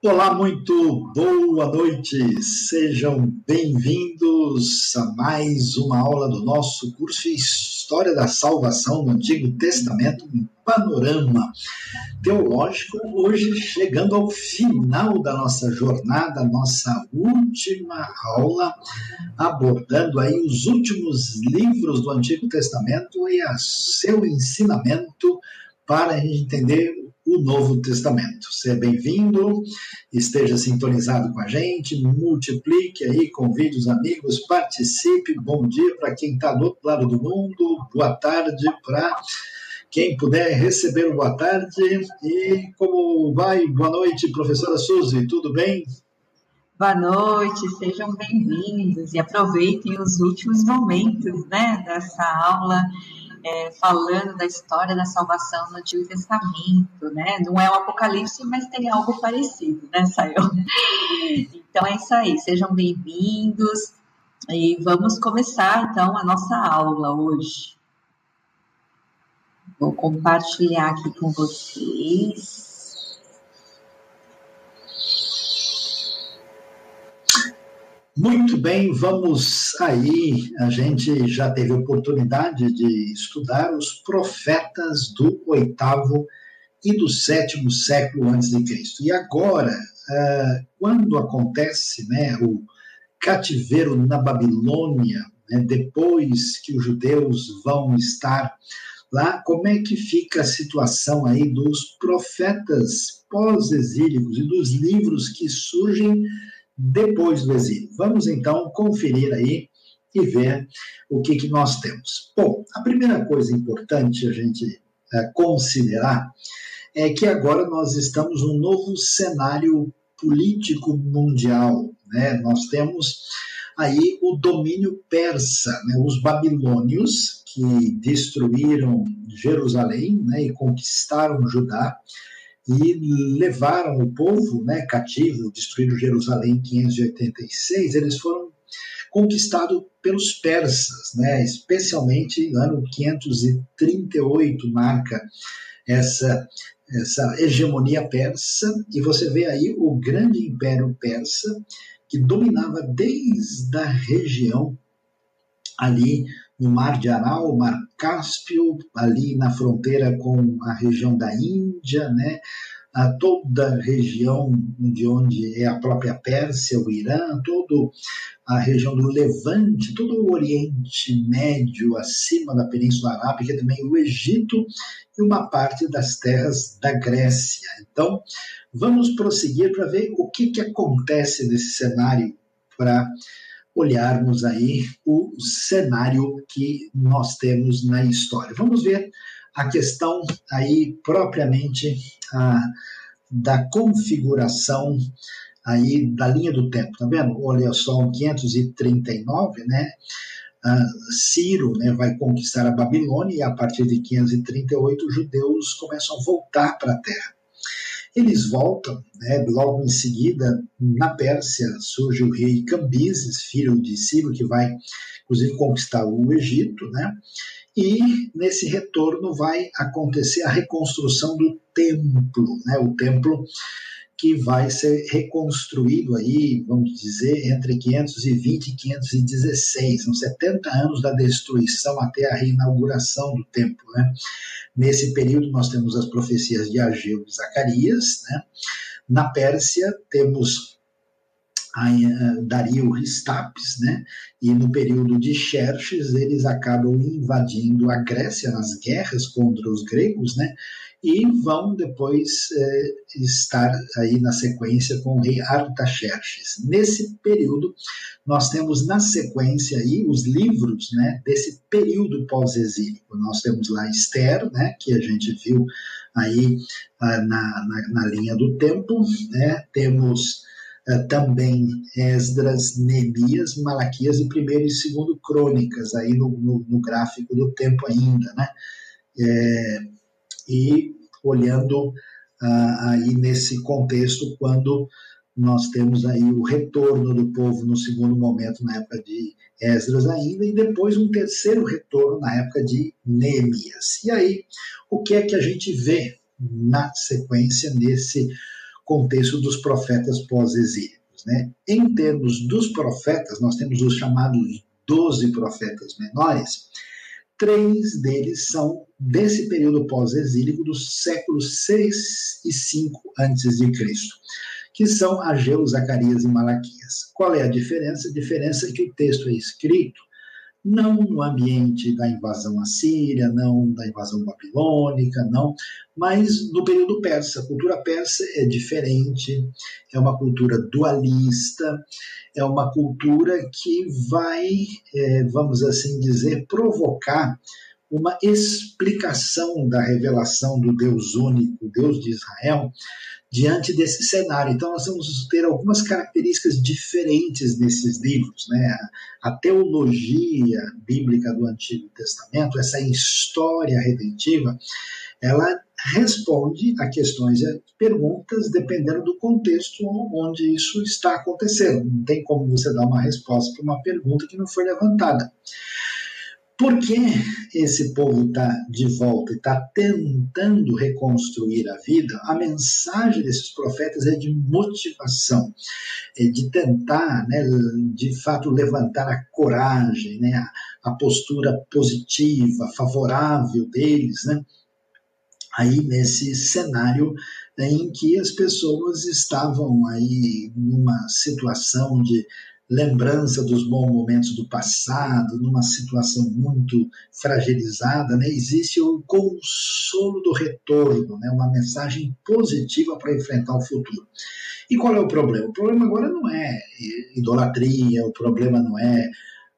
Olá, muito boa noite. Sejam bem-vindos a mais uma aula do nosso curso História da Salvação no Antigo Testamento, um panorama teológico. Hoje chegando ao final da nossa jornada, nossa última aula, abordando aí os últimos livros do Antigo Testamento e seu ensinamento para a gente entender o Novo Testamento. Seja bem-vindo, esteja sintonizado com a gente, multiplique aí, convide os amigos, participe. Bom dia para quem está do outro lado do mundo, boa tarde para quem puder receber o boa tarde. E como vai? Boa noite, professora Suzy, tudo bem? Boa noite, sejam bem-vindos e aproveitem os últimos momentos né, dessa aula é, falando da história da salvação no Antigo Testamento, né? Não é o Apocalipse, mas tem algo parecido, né, Sayo? Então é isso aí, sejam bem-vindos e vamos começar então a nossa aula hoje. Vou compartilhar aqui com vocês. Muito bem, vamos aí. A gente já teve oportunidade de estudar os profetas do oitavo e do sétimo século antes de Cristo. E agora, ah, quando acontece né, o cativeiro na Babilônia, né, depois que os judeus vão estar lá, como é que fica a situação aí dos profetas pós-exílicos e dos livros que surgem depois do exílio. Vamos então conferir aí e ver o que, que nós temos. Bom, a primeira coisa importante a gente é, considerar é que agora nós estamos num novo cenário político mundial. Né? Nós temos aí o domínio persa, né? os babilônios que destruíram Jerusalém né? e conquistaram Judá e levaram o povo né, cativo, destruíram Jerusalém em 586, eles foram conquistados pelos persas, né, especialmente no ano 538 marca essa, essa hegemonia persa, e você vê aí o grande império persa, que dominava desde a região ali no Mar de Aral, Mar Cáspio, ali na fronteira com a região da Índia, né? a toda a região de onde é a própria Pérsia, o Irã, toda a região do Levante, todo o Oriente Médio acima da Península Arábica, também o Egito e uma parte das terras da Grécia. Então, vamos prosseguir para ver o que, que acontece nesse cenário para olharmos aí o cenário que nós temos na história. Vamos ver a questão aí propriamente a, da configuração aí da linha do tempo, tá vendo? Olha só, 539, né? Uh, Ciro né, vai conquistar a Babilônia e a partir de 538 os judeus começam a voltar para a terra. Eles voltam, né, logo em seguida, na Pérsia, surge o rei Cambises, filho de Ciro, que vai, inclusive, conquistar o Egito, né? E nesse retorno vai acontecer a reconstrução do templo, né? O templo que vai ser reconstruído aí, vamos dizer, entre 520 e 516, são 70 anos da destruição até a reinauguração do templo, né? Nesse período, nós temos as profecias de Ageu e Zacarias. Né? Na Pérsia, temos uh, Dario Ristapes, né? e no período de Xerxes, eles acabam invadindo a Grécia nas guerras contra os gregos, né? E vão depois é, estar aí na sequência com o rei Artaxerxes. Nesse período, nós temos na sequência aí os livros né, desse período pós-exílico. Nós temos lá Esther, né, que a gente viu aí ah, na, na, na, linha do tempo, né, temos ah, também Esdras, Neemias, Malaquias e primeiro e segundo Crônicas, aí no, no, no gráfico do tempo ainda, né, é, e olhando ah, aí nesse contexto quando nós temos aí o retorno do povo no segundo momento na época de Esdras ainda e depois um terceiro retorno na época de Neemias. E aí o que é que a gente vê na sequência nesse contexto dos profetas pós-exílicos. Né? Em termos dos profetas, nós temos os chamados doze profetas menores, três deles são desse período pós-exílico dos séculos 6 e 5 antes de Cristo, que são Ageu, Zacarias e Malaquias. Qual é a diferença? A diferença é que o texto é escrito não no ambiente da invasão assíria, não da invasão babilônica, não, mas no período persa. A cultura persa é diferente, é uma cultura dualista, é uma cultura que vai, é, vamos assim dizer, provocar uma explicação da revelação do Deus único, Deus de Israel, diante desse cenário. Então, nós vamos ter algumas características diferentes nesses livros. Né? A teologia bíblica do Antigo Testamento, essa história redentiva, ela responde a questões e perguntas dependendo do contexto onde isso está acontecendo. Não tem como você dar uma resposta para uma pergunta que não foi levantada. Por que esse povo está de volta e está tentando reconstruir a vida? A mensagem desses profetas é de motivação, é de tentar, né, de fato, levantar a coragem, né, a, a postura positiva, favorável deles, né, aí nesse cenário em que as pessoas estavam aí numa situação de lembrança dos bons momentos do passado, numa situação muito fragilizada, né, existe o consolo do retorno, né, uma mensagem positiva para enfrentar o futuro. E qual é o problema? O problema agora não é idolatria, o problema não é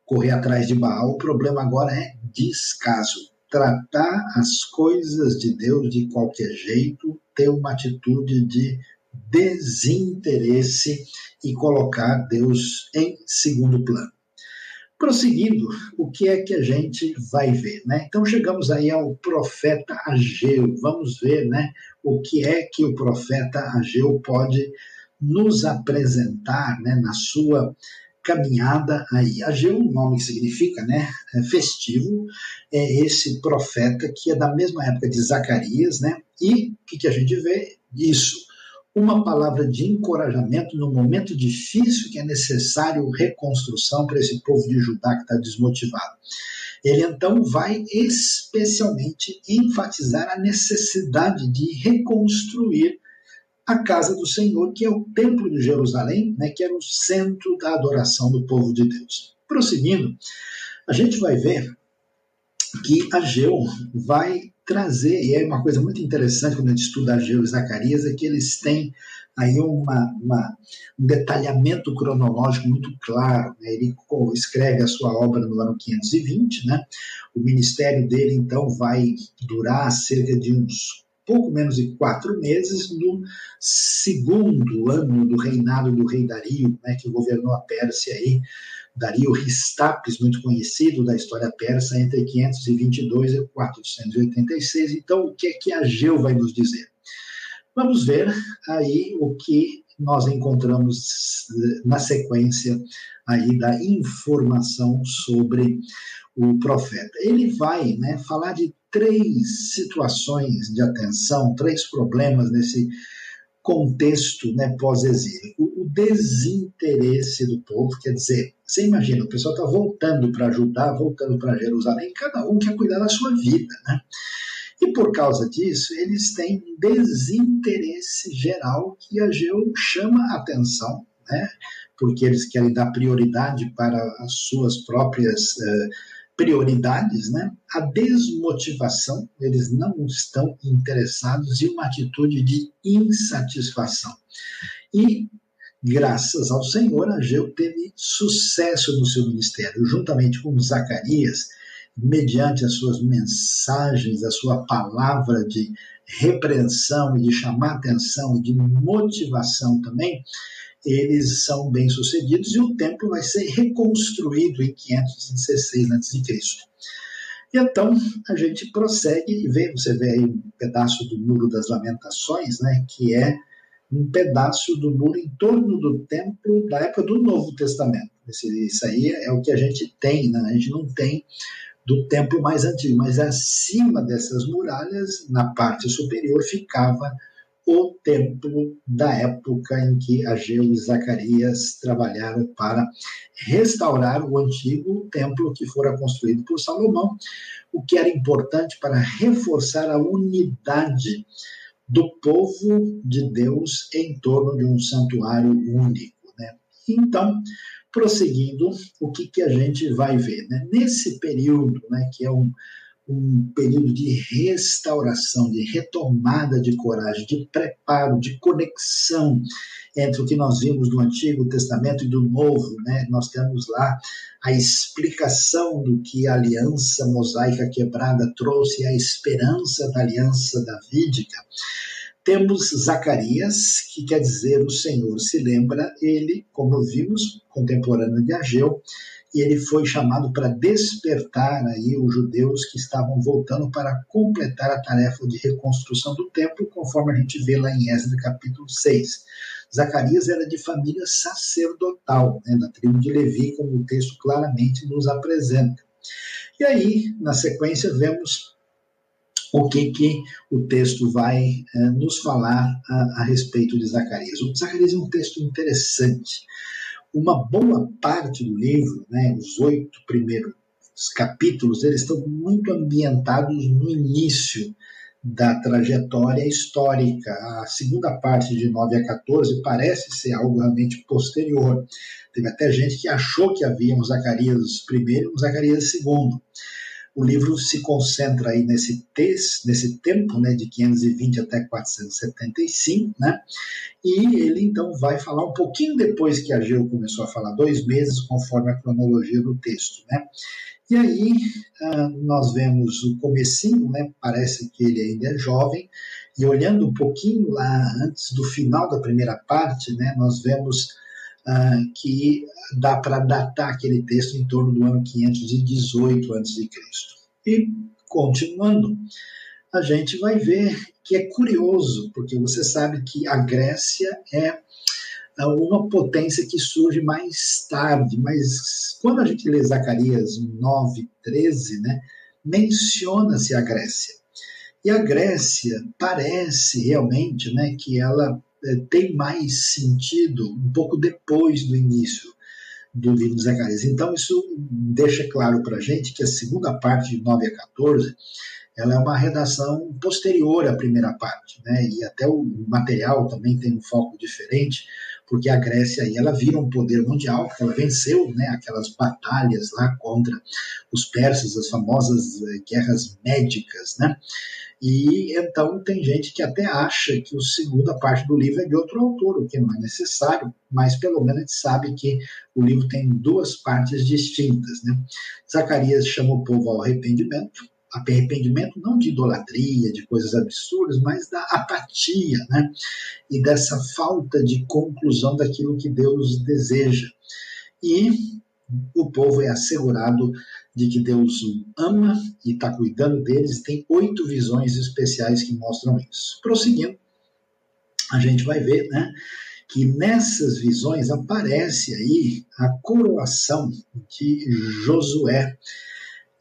correr atrás de Baal, o problema agora é descaso. Tratar as coisas de Deus de qualquer jeito, ter uma atitude de desinteresse e colocar Deus em segundo plano. Prosseguindo, o que é que a gente vai ver? Né? Então chegamos aí ao profeta Ageu. Vamos ver né, o que é que o profeta Ageu pode nos apresentar né, na sua caminhada aí. Ageu, um nome que significa né, é festivo, é esse profeta que é da mesma época de Zacarias, né? E o que, que a gente vê? Isso, uma palavra de encorajamento no momento difícil que é necessário reconstrução para esse povo de Judá que está desmotivado. Ele então vai especialmente enfatizar a necessidade de reconstruir a casa do Senhor, que é o templo de Jerusalém, né, que era o centro da adoração do povo de Deus. Prosseguindo, a gente vai ver que Ageu vai trazer, e é uma coisa muito interessante quando a gente estuda Ageu e Zacarias, é que eles têm aí uma, uma, um detalhamento cronológico muito claro. Né? Ele escreve a sua obra no ano 520, né? o ministério dele então vai durar cerca de uns pouco menos de quatro meses no segundo ano do reinado do rei Dario, né, que governou a Pérsia aí Dario Ristapes, muito conhecido da história persa, entre 522 e 486. Então, o que é que Ageu vai nos dizer? Vamos ver aí o que nós encontramos na sequência aí da informação sobre o profeta. Ele vai né, falar de três situações de atenção, três problemas nesse contexto né, pós-exílico. O desinteresse do povo, quer dizer, você imagina, o pessoal está voltando para ajudar, voltando para Jerusalém, cada um quer cuidar da sua vida, né? E por causa disso, eles têm um desinteresse geral que a Geu chama a atenção, né? porque eles querem dar prioridade para as suas próprias uh, prioridades, né? A desmotivação, eles não estão interessados em uma atitude de insatisfação. E graças ao Senhor, Ageu teve sucesso no seu ministério, juntamente com Zacarias, mediante as suas mensagens, a sua palavra de repreensão e de chamar atenção e de motivação também, eles são bem-sucedidos e o templo vai ser reconstruído em 516 a.C. E então a gente prossegue e vê, você vê aí um pedaço do Muro das Lamentações, né, que é um pedaço do muro em torno do templo da época do Novo Testamento. Isso aí é o que a gente tem, né? a gente não tem do templo mais antigo, mas acima dessas muralhas, na parte superior, ficava o templo da época em que Ageu e Zacarias trabalharam para restaurar o antigo templo que fora construído por Salomão, o que era importante para reforçar a unidade do povo de Deus em torno de um santuário único. Né? Então, prosseguindo, o que, que a gente vai ver? Né? Nesse período, né, que é um, um período de restauração, de retomada de coragem, de preparo, de conexão entre o que nós vimos no Antigo Testamento e do Novo, né? Nós temos lá a explicação do que a aliança mosaica quebrada trouxe, a esperança da aliança davídica. Temos Zacarias, que quer dizer o Senhor se lembra, ele, como vimos, contemporâneo de Ageu, e ele foi chamado para despertar aí os judeus que estavam voltando para completar a tarefa de reconstrução do templo, conforme a gente vê lá em Esdras capítulo 6. Zacarias era de família sacerdotal, né, da tribo de Levi, como o texto claramente nos apresenta. E aí, na sequência, vemos o que, que o texto vai eh, nos falar a, a respeito de Zacarias. O Zacarias é um texto interessante uma boa parte do livro, né, os oito primeiros capítulos, eles estão muito ambientados no início da trajetória histórica. A segunda parte, de 9 a 14, parece ser algo realmente posterior. Teve até gente que achou que havia um Zacarias I e um Zacarias II. O livro se concentra aí nesse, tes, nesse tempo, né, de 520 até 475, né, e ele então vai falar um pouquinho depois que Ageu começou a falar, dois meses, conforme a cronologia do texto, né. E aí uh, nós vemos o comecinho, né, parece que ele ainda é jovem, e olhando um pouquinho lá antes do final da primeira parte, né, nós vemos uh, que dá para datar aquele texto em torno do ano 518 a.C. E, continuando, a gente vai ver que é curioso, porque você sabe que a Grécia é uma potência que surge mais tarde, mas quando a gente lê Zacarias 9, 13, né, menciona-se a Grécia. E a Grécia parece realmente né, que ela é, tem mais sentido um pouco depois do início do livro de Zacarias. Então, isso deixa claro para a gente que a segunda parte, de 9 a 14, ela é uma redação posterior à primeira parte, né? E até o material também tem um foco diferente, porque a Grécia aí ela vira um poder mundial, porque ela venceu, né, aquelas batalhas lá contra os persas, as famosas eh, guerras médicas, né? E então tem gente que até acha que a segunda parte do livro é de outro autor, o que não é necessário, mas pelo menos a gente sabe que o livro tem duas partes distintas. Né? Zacarias chama o povo ao arrependimento, arrependimento não de idolatria, de coisas absurdas, mas da apatia, né? E dessa falta de conclusão daquilo que Deus deseja. E o povo é assegurado de que Deus ama e está cuidando deles, tem oito visões especiais que mostram isso. Prosseguindo, a gente vai ver né, que nessas visões aparece aí a coroação de Josué.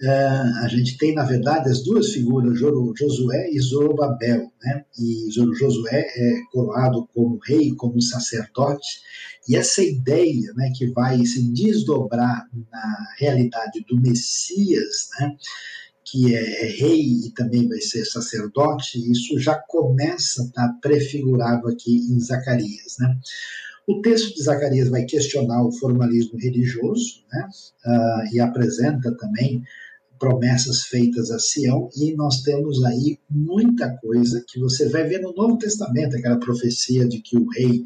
Uh, a gente tem, na verdade, as duas figuras, Josué e Zorobabel. Né? E Josué é coroado como rei, como sacerdote, e essa ideia né, que vai se desdobrar na realidade do Messias, né, que é, é rei e também vai ser sacerdote, isso já começa a estar prefigurado aqui em Zacarias. Né? O texto de Zacarias vai questionar o formalismo religioso né, uh, e apresenta também promessas feitas a Sião, e nós temos aí muita coisa que você vai ver no Novo Testamento, aquela profecia de que o rei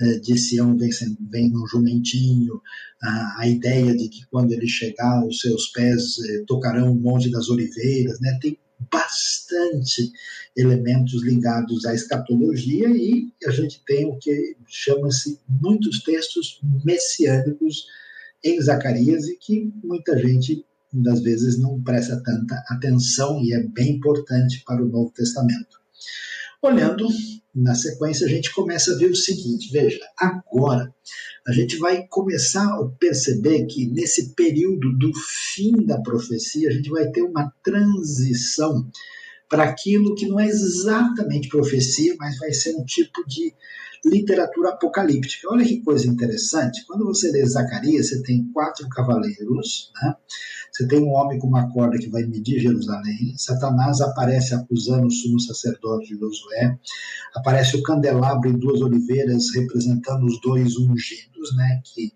é, de Sião vem, vem jumentinho, a, a, ideia de que quando ele chegar, os seus pés eh, tocarão o Monte das Oliveiras, né? tem bastante elementos ligados à escatologia e a gente tem o que chama-se muitos textos messiânicos em Zacarias e que muita gente das vezes não presta tanta atenção e é bem importante para o Novo Testamento. Olhando na sequência, a gente começa a ver o seguinte: veja, agora a gente vai começar a perceber que nesse período do fim da profecia, a gente vai ter uma transição para aquilo que não é exatamente profecia, mas vai ser um tipo de literatura apocalíptica. Olha que coisa interessante. Quando você lê Zacarias, você tem quatro cavaleiros, né? Você tem um homem com uma corda que vai medir Jerusalém. Satanás aparece acusando o sumo sacerdote de Josué. Aparece o candelabro e duas oliveiras representando os dois ungidos, né? Que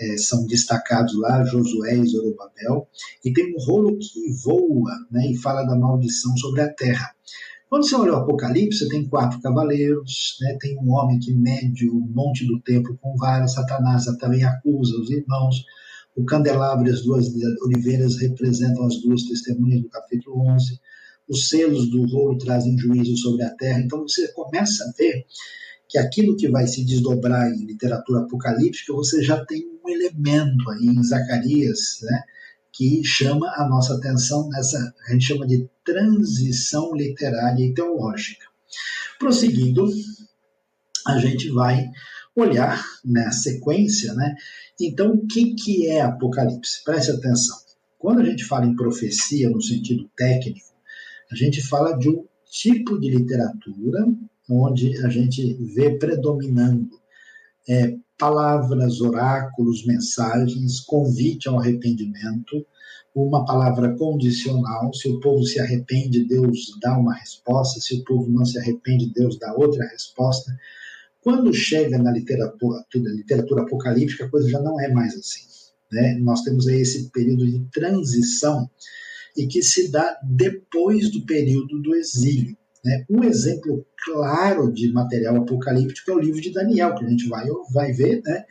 é, são destacados lá, Josué e Zorobabel, e tem um rolo que voa né, e fala da maldição sobre a terra. Quando você olha o Apocalipse, tem quatro cavaleiros, né, tem um homem que mede o monte do templo com varas, Satanás também acusa os irmãos, o candelabro e as duas oliveiras representam as duas testemunhas do capítulo 11, os selos do rolo trazem juízo sobre a terra, então você começa a ver que aquilo que vai se desdobrar em literatura apocalíptica, você já tem um elemento aí em Zacarias, né, que chama a nossa atenção nessa, a gente chama de transição literária e teológica. Prosseguindo, a gente vai olhar na sequência, né? Então, o que, que é Apocalipse? Preste atenção. Quando a gente fala em profecia no sentido técnico, a gente fala de um tipo de literatura onde a gente vê predominando é, palavras, oráculos, mensagens, convite ao arrependimento, uma palavra condicional. Se o povo se arrepende, Deus dá uma resposta. Se o povo não se arrepende, Deus dá outra resposta. Quando chega na literatura, literatura apocalíptica, a coisa já não é mais assim. Né? Nós temos aí esse período de transição e que se dá depois do período do exílio. Né? Um exemplo claro de material apocalíptico é o livro de Daniel, que a gente vai, vai ver, né?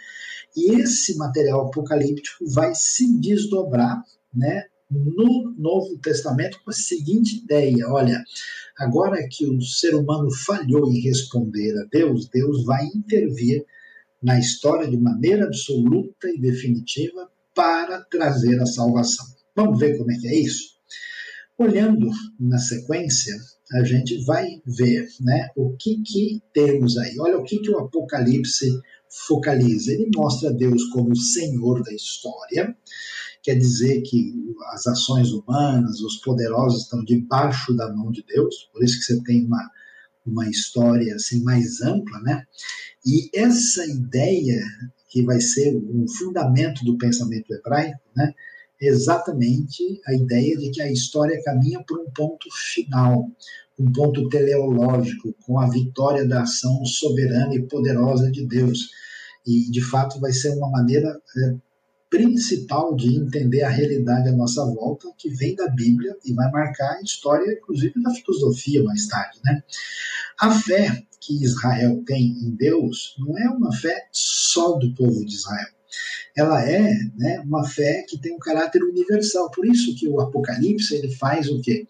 e esse material apocalíptico vai se desdobrar né, no Novo Testamento com a seguinte ideia: olha, agora que o ser humano falhou em responder a Deus, Deus vai intervir na história de maneira absoluta e definitiva para trazer a salvação. Vamos ver como é que é isso? Olhando na sequência, a gente vai ver né, o que, que temos aí. Olha o que, que o Apocalipse focaliza. Ele mostra Deus como o Senhor da história, quer dizer que as ações humanas, os poderosos estão debaixo da mão de Deus, por isso que você tem uma, uma história assim mais ampla, né? E essa ideia que vai ser um fundamento do pensamento hebraico, né? Exatamente a ideia de que a história caminha por um ponto final, um ponto teleológico, com a vitória da ação soberana e poderosa de Deus. E, de fato, vai ser uma maneira é, principal de entender a realidade à nossa volta, que vem da Bíblia e vai marcar a história, inclusive, da filosofia mais tarde. Né? A fé que Israel tem em Deus não é uma fé só do povo de Israel ela é né, uma fé que tem um caráter universal. Por isso que o Apocalipse ele faz o quê?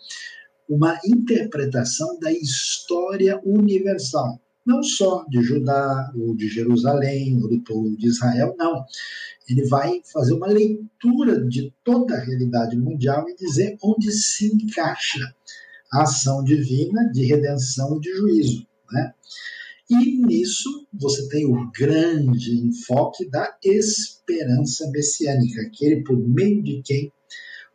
Uma interpretação da história universal. Não só de Judá, ou de Jerusalém, ou do povo de Israel, não. Ele vai fazer uma leitura de toda a realidade mundial e dizer onde se encaixa a ação divina de redenção e de juízo. Né? E nisso você tem o grande enfoque da esperança messiânica, aquele por meio de quem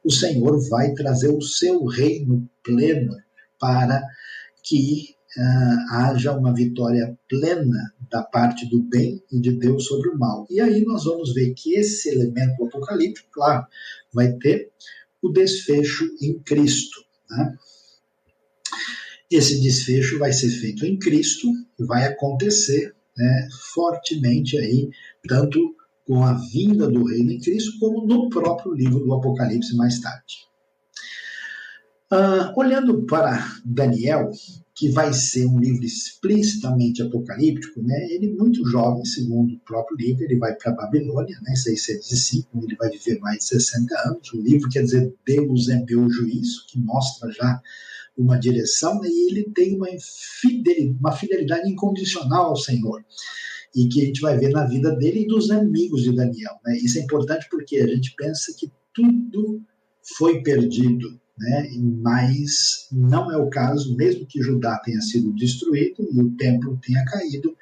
o Senhor vai trazer o seu reino pleno para que uh, haja uma vitória plena da parte do bem e de Deus sobre o mal. E aí nós vamos ver que esse elemento apocalíptico, claro, vai ter o desfecho em Cristo. Né? Esse desfecho vai ser feito em Cristo, vai acontecer né, fortemente aí, tanto com a vinda do reino em Cristo, como no próprio livro do Apocalipse mais tarde. Uh, olhando para Daniel, que vai ser um livro explicitamente apocalíptico, né? Ele muito jovem, segundo o próprio livro, ele vai para Babilônia, né? 605, ele vai viver mais de 60 anos. O livro quer dizer Deus é meu juízo, que mostra já uma direção e ele tem uma fidelidade, uma fidelidade incondicional ao Senhor. E que a gente vai ver na vida dele e dos amigos de Daniel. Né? Isso é importante porque a gente pensa que tudo foi perdido, né? mas não é o caso, mesmo que Judá tenha sido destruído e o templo tenha caído,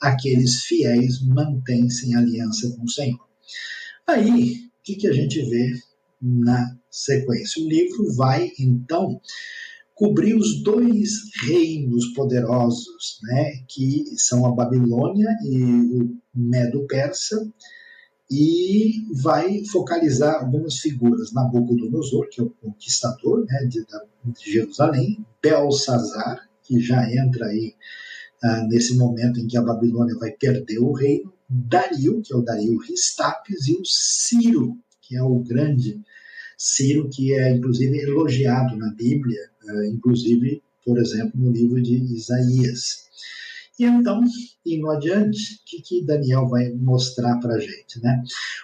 aqueles fiéis mantêm-se em aliança com o Senhor. Aí, o que, que a gente vê na sequência? O livro vai, então, cobrir os dois reinos poderosos, né, que são a Babilônia e o Medo-Persa, e vai focalizar algumas figuras. Nabucodonosor, que é o conquistador né, de, de Jerusalém, Belsazar, que já entra aí ah, nesse momento em que a Babilônia vai perder o reino, Dario, que é o Dario Ristapes, e o Ciro, que é o grande Ciro, que é inclusive elogiado na Bíblia, inclusive, por exemplo, no livro de Isaías. E então, indo adiante, o que, que Daniel vai mostrar para a gente? Né?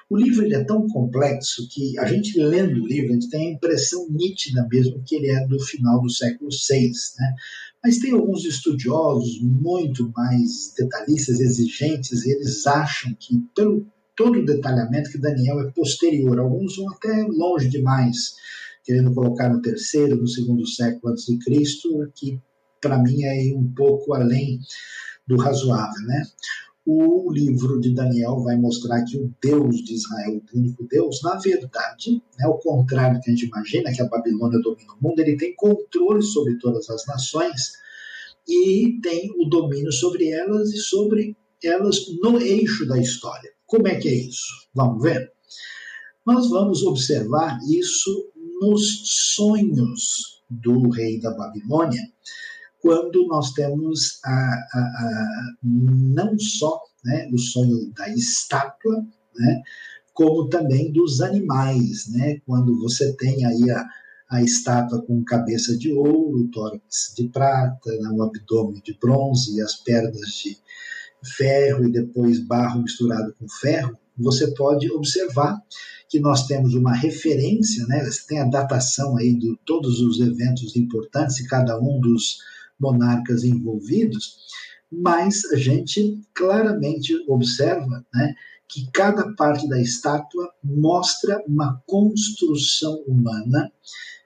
O livro ele é tão complexo que a gente lendo o livro, a gente tem a impressão nítida mesmo que ele é do final do século VI. Né? Mas tem alguns estudiosos muito mais detalhistas, exigentes, eles acham que, pelo todo o detalhamento, que Daniel é posterior. Alguns vão até longe demais, querendo colocar no terceiro, no segundo século antes de Cristo, que para mim é um pouco além do razoável, né? O livro de Daniel vai mostrar que o Deus de Israel, o único Deus, na verdade, é o contrário que a gente imagina, que a Babilônia domina o mundo, ele tem controle sobre todas as nações e tem o domínio sobre elas e sobre elas no eixo da história. Como é que é isso? Vamos ver? Nós vamos observar isso nos sonhos do rei da Babilônia, quando nós temos a, a, a, não só né, o sonho da estátua, né, como também dos animais, né, quando você tem aí a, a estátua com cabeça de ouro, tórax de prata, né, o abdômen de bronze as pernas de ferro e depois barro misturado com ferro, você pode observar que nós temos uma referência, né? Tem a datação aí de todos os eventos importantes e cada um dos monarcas envolvidos, mas a gente claramente observa né, que cada parte da estátua mostra uma construção humana,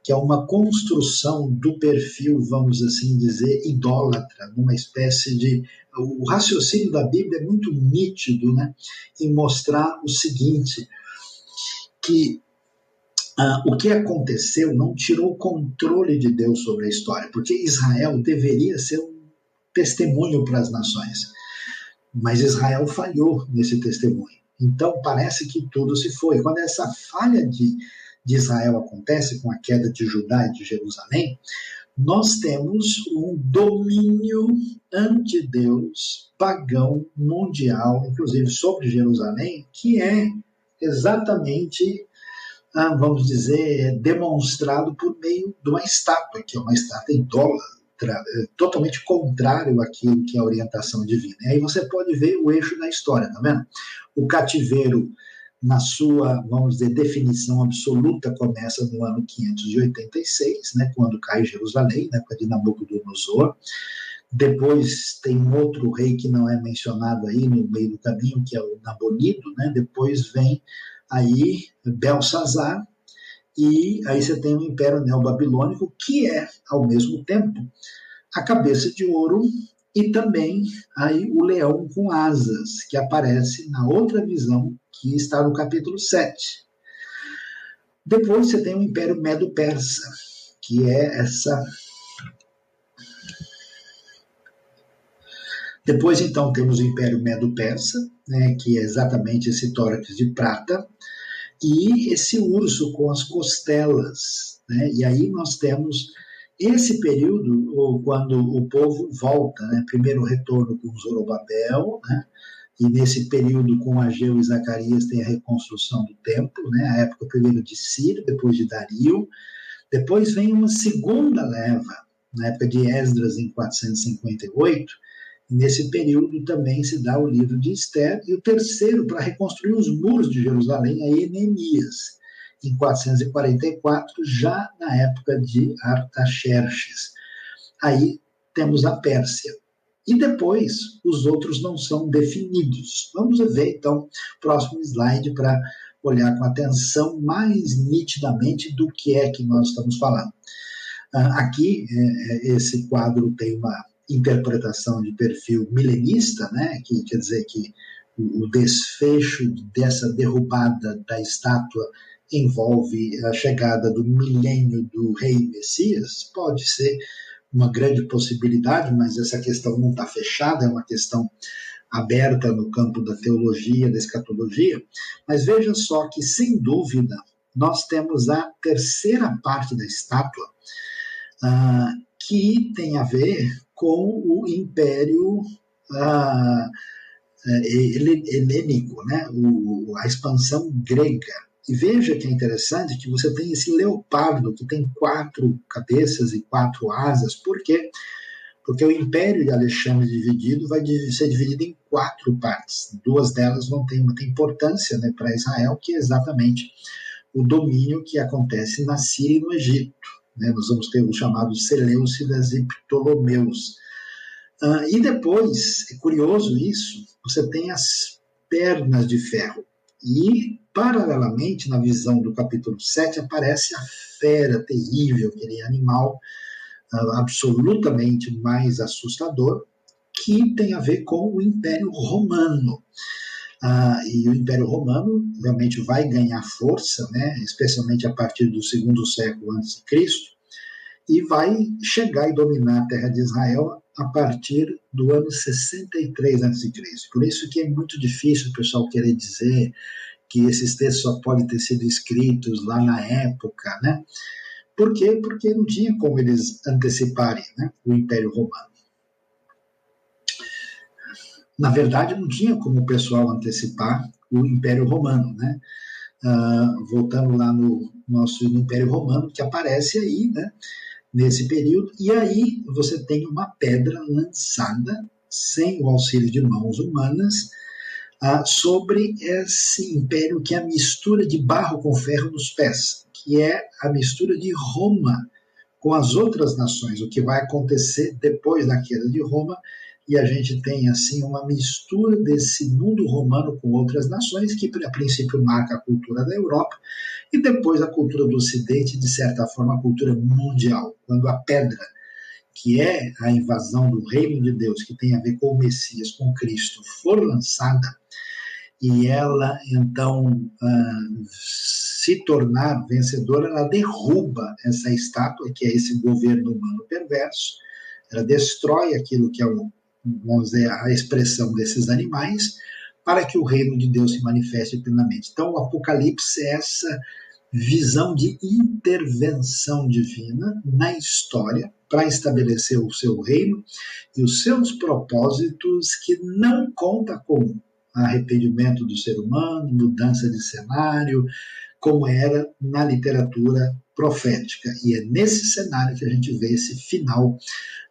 que é uma construção do perfil, vamos assim dizer, idólatra, numa espécie de. O raciocínio da Bíblia é muito nítido né, em mostrar o seguinte: que ah, o que aconteceu não tirou o controle de Deus sobre a história, porque Israel deveria ser um testemunho para as nações. Mas Israel falhou nesse testemunho. Então parece que tudo se foi. Quando essa falha de, de Israel acontece com a queda de Judá e de Jerusalém, nós temos um domínio ante Deus, pagão, mundial, inclusive sobre Jerusalém, que é exatamente ah, vamos dizer, demonstrado por meio de uma estátua, que é uma estátua idólatra, totalmente contrário àquilo que é a orientação divina. E aí você pode ver o eixo da história, tá vendo? O cativeiro, na sua, vamos dizer, definição absoluta, começa no ano 586, né, quando cai Jerusalém, né, com a de Nabucodonosor. Depois tem outro rei que não é mencionado aí no meio do caminho, que é o Nabonido, né? Depois vem aí Belsazar, e aí você tem o Império Neobabilônico, que é, ao mesmo tempo, a cabeça de ouro e também aí o leão com asas, que aparece na outra visão que está no capítulo 7. Depois você tem o Império Medo-Persa, que é essa. Depois, então, temos o Império Medo-Persa, né, que é exatamente esse tórax de prata, e esse urso com as costelas. Né? E aí nós temos esse período, quando o povo volta, né? primeiro o retorno com Zorobabel, né? E nesse período com Ageu e Zacarias tem a reconstrução do templo, né? a época primeiro de Ciro, depois de Dario, depois vem uma segunda leva, na época de Esdras, em 458, Nesse período também se dá o livro de Esther, e o terceiro, para reconstruir os muros de Jerusalém, é Enemias, em 444, já na época de Artaxerxes. Aí temos a Pérsia. E depois, os outros não são definidos. Vamos ver, então, próximo slide para olhar com atenção mais nitidamente do que é que nós estamos falando. Ah, aqui, é, é, esse quadro tem uma interpretação de perfil milenista, né, que quer dizer que o desfecho dessa derrubada da estátua envolve a chegada do milênio do rei Messias, pode ser uma grande possibilidade, mas essa questão não está fechada, é uma questão aberta no campo da teologia, da escatologia. Mas veja só que, sem dúvida, nós temos a terceira parte da estátua, uh, que tem a ver com o Império uh, helênico, né? O, a expansão grega. E veja que é interessante que você tem esse leopardo que tem quatro cabeças e quatro asas. Por quê? Porque o Império de Alexandre dividido vai ser dividido em quatro partes. Duas delas vão ter uma importância né, para Israel, que é exatamente o domínio que acontece na Síria e no Egito. Né? Nós vamos ter os chamados Seleucidas e Ptolomeus. Uh, e depois, é curioso isso, você tem as pernas de ferro. E, paralelamente, na visão do capítulo 7, aparece a fera terrível, aquele animal uh, absolutamente mais assustador, que tem a ver com o Império Romano. Uh, e o Império Romano realmente vai ganhar força, né, especialmente a partir do segundo século antes de Cristo, e vai chegar e dominar a terra de Israel a partir do ano 63 a.C. Por isso que é muito difícil o pessoal querer dizer que esses textos só podem ter sido escritos lá na época, né? Por quê? Porque não tinha como eles anteciparem né, o Império Romano. Na verdade, não tinha como o pessoal antecipar o Império Romano, né? Uh, voltando lá no nosso Império Romano, que aparece aí, né? nesse período, e aí você tem uma pedra lançada, sem o auxílio de mãos humanas, ah, sobre esse império que é a mistura de barro com ferro nos pés, que é a mistura de Roma com as outras nações, o que vai acontecer depois da queda de Roma, e a gente tem assim uma mistura desse mundo romano com outras nações, que a princípio marca a cultura da Europa, e depois a cultura do Ocidente, de certa forma, a cultura mundial, quando a pedra, que é a invasão do reino de Deus, que tem a ver com o Messias, com Cristo, for lançada, e ela então uh, se tornar vencedora, ela derruba essa estátua, que é esse governo humano perverso, ela destrói aquilo que é o, vamos dizer, a expressão desses animais, para que o reino de Deus se manifeste plenamente. Então, o Apocalipse é essa visão de intervenção divina na história para estabelecer o seu reino e os seus propósitos que não conta com arrependimento do ser humano, mudança de cenário, como era na literatura profética. E é nesse cenário que a gente vê esse final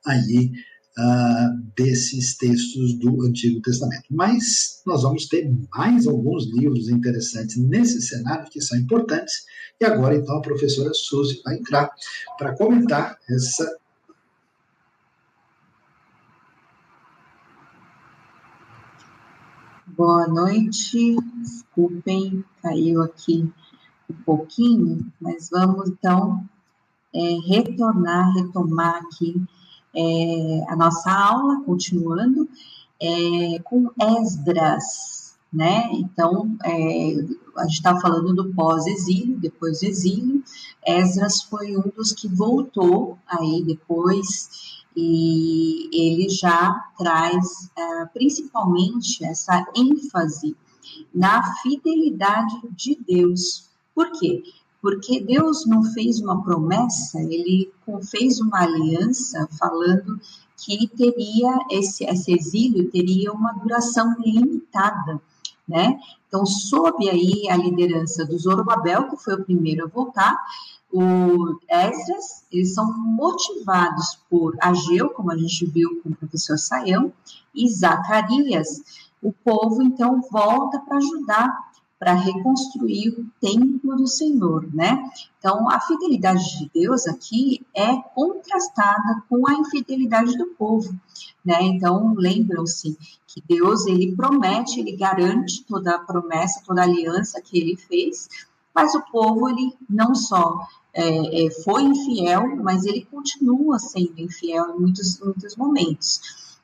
aí uh, desses textos do Antigo Testamento. Mas nós vamos ter mais alguns livros interessantes nesse cenário que são importantes. E agora, então, a professora Suzy vai entrar para comentar essa. Boa noite, desculpem, caiu aqui um pouquinho, mas vamos então é, retornar, retomar aqui é, a nossa aula, continuando, é, com Esdras, né? Então, é, a gente está falando do pós-exílio, depois do exílio. Esdras foi um dos que voltou aí depois e ele já traz é, principalmente essa ênfase na fidelidade de Deus. Por quê? porque Deus não fez uma promessa, ele fez uma aliança falando que teria esse, esse exílio teria uma duração limitada, né? Então, sob aí a liderança do Zorobabel, que foi o primeiro a voltar, o Esdras, eles são motivados por Ageu, como a gente viu com o professor Saião, e Zacarias. O povo, então, volta para ajudar para reconstruir o templo do Senhor, né? Então, a fidelidade de Deus aqui é contrastada com a infidelidade do povo, né? Então, lembram-se que Deus, ele promete, ele garante toda a promessa, toda a aliança que ele fez, mas o povo, ele não só é, é, foi infiel, mas ele continua sendo infiel em muitos, muitos momentos.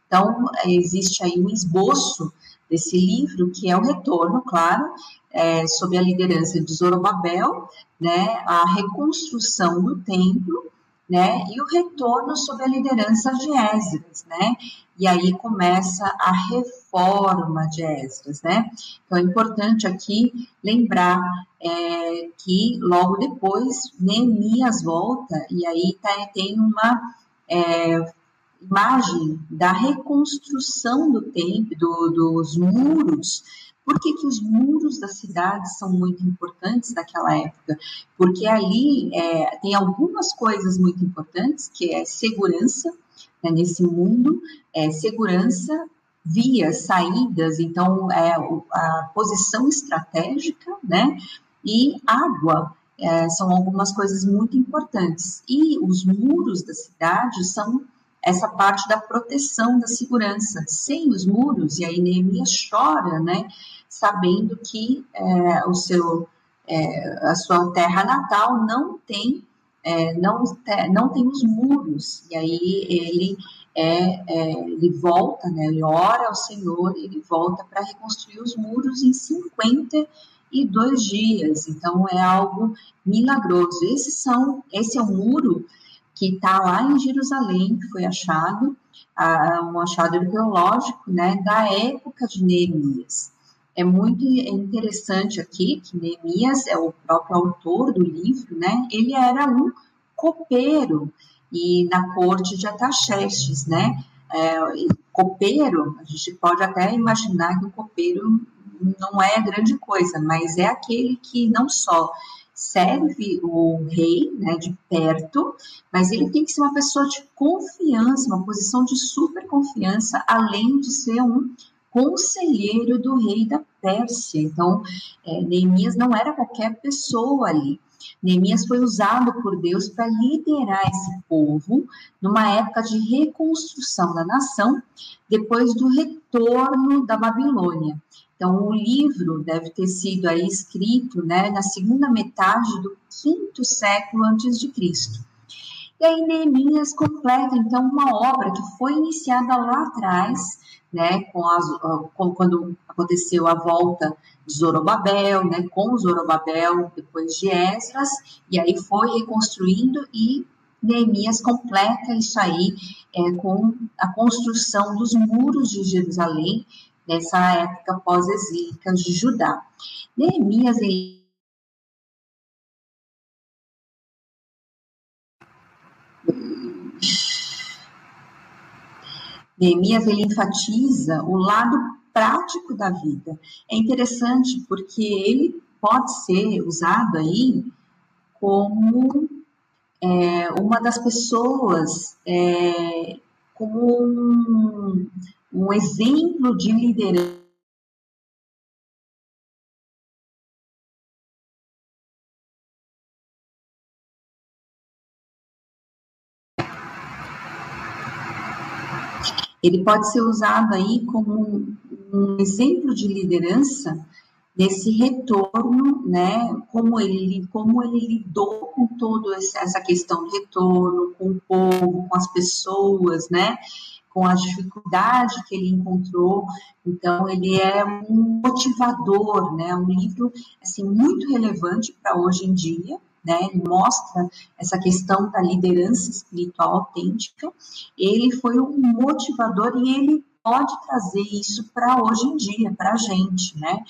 Então, existe aí um esboço desse livro, que é o retorno, claro, é, sob a liderança de Zorobabel, né, a reconstrução do templo, né, e o retorno sob a liderança de Esdras, né, e aí começa a reforma de Esdras, né. Então é importante aqui lembrar é, que logo depois Neemias volta e aí tá, tem uma é, imagem da reconstrução do templo, do, dos muros. Por que, que os muros da cidade são muito importantes naquela época? Porque ali é, tem algumas coisas muito importantes, que é segurança né, nesse mundo, é, segurança, vias, saídas, então é, a posição estratégica, né? E água, é, são algumas coisas muito importantes. E os muros da cidade são essa parte da proteção, da segurança. Sem os muros, e aí Neemias chora, né, sabendo que é, o seu, é, a sua terra natal não tem, é, não, não tem os muros, e aí ele, é, é, ele volta, né, ele ora ao Senhor, ele volta para reconstruir os muros em 52 dias, então é algo milagroso. Esses são, esse é o muro que está lá em Jerusalém, que foi achado, um achado arqueológico, né, da época de Neemias. É muito interessante aqui que Neemias é o próprio autor do livro, né? Ele era um copeiro e na corte de Ataxerxes, né? É, copeiro, a gente pode até imaginar que o copeiro não é grande coisa, mas é aquele que não só serve o rei, né, de perto, mas ele tem que ser uma pessoa de confiança, uma posição de super confiança, além de ser um conselheiro do rei da Pérsia. Então, é, Neemias não era qualquer pessoa ali. Neemias foi usado por Deus para liderar esse povo numa época de reconstrução da nação, depois do retorno da Babilônia. Então, o livro deve ter sido aí escrito né, na segunda metade do quinto século antes de Cristo. E aí Neemias completa, então, uma obra que foi iniciada lá atrás, né, com, as, com quando aconteceu a volta de Zorobabel, né, com Zorobabel, depois de Esdras, e aí foi reconstruindo e Neemias completa isso aí é, com a construção dos muros de Jerusalém, nessa época pós-exílica de Judá. Neemias, ele Neemias ele enfatiza o lado prático da vida. É interessante porque ele pode ser usado aí como é, uma das pessoas, é, como um, um exemplo de liderança. Ele pode ser usado aí como um exemplo de liderança nesse retorno, né? Como ele, como ele lidou com toda essa questão do retorno, com o povo, com as pessoas, né? Com a dificuldade que ele encontrou. Então, ele é um motivador, né? Um livro assim muito relevante para hoje em dia. Né, mostra essa questão da liderança espiritual autêntica. Ele foi um motivador e ele pode trazer isso para hoje em dia, para a gente, né?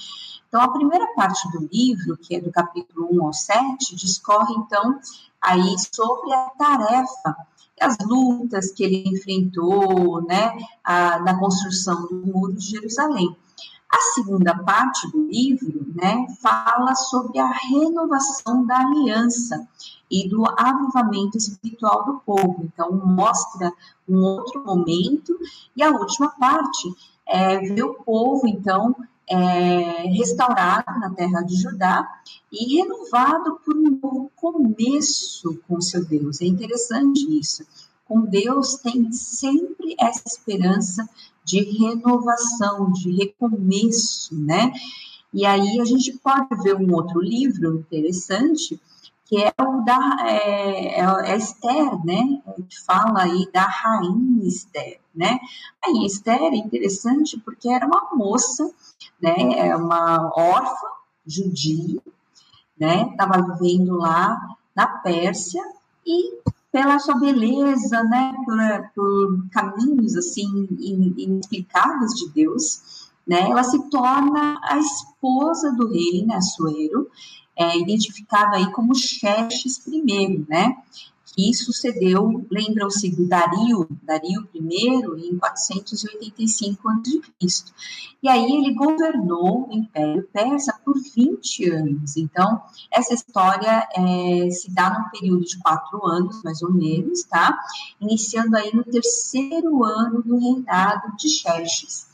Então, a primeira parte do livro, que é do capítulo 1 ao 7, discorre, então, aí sobre a tarefa as lutas que ele enfrentou, né, a, na construção do muro de Jerusalém. A segunda parte do livro, né, fala sobre a renovação da aliança e do avivamento espiritual do povo. Então, mostra um outro momento. E a última parte é ver o povo, então, é, restaurado na terra de Judá e renovado por um novo começo com seu Deus. É interessante isso. Com Deus tem sempre essa esperança de renovação, de recomeço, né? E aí a gente pode ver um outro livro interessante, que é o da é, é, é Esther, né? Fala aí da rainha Esther, né? A rainha Esther é interessante porque era uma moça, né? É uma órfã judia, né? Estava vivendo lá na Pérsia e pela sua beleza, né? Por, por caminhos assim inexplicáveis de Deus, né? Ela se torna a esposa do rei? Assuero é, identificado aí como Xerxes I, né? Que sucedeu, lembram-se do Dario, Dario I, em 485 a.C. E aí ele governou o Império Persa por 20 anos. Então, essa história é, se dá num período de quatro anos, mais ou menos, tá? Iniciando aí no terceiro ano do reinado de Xerxes.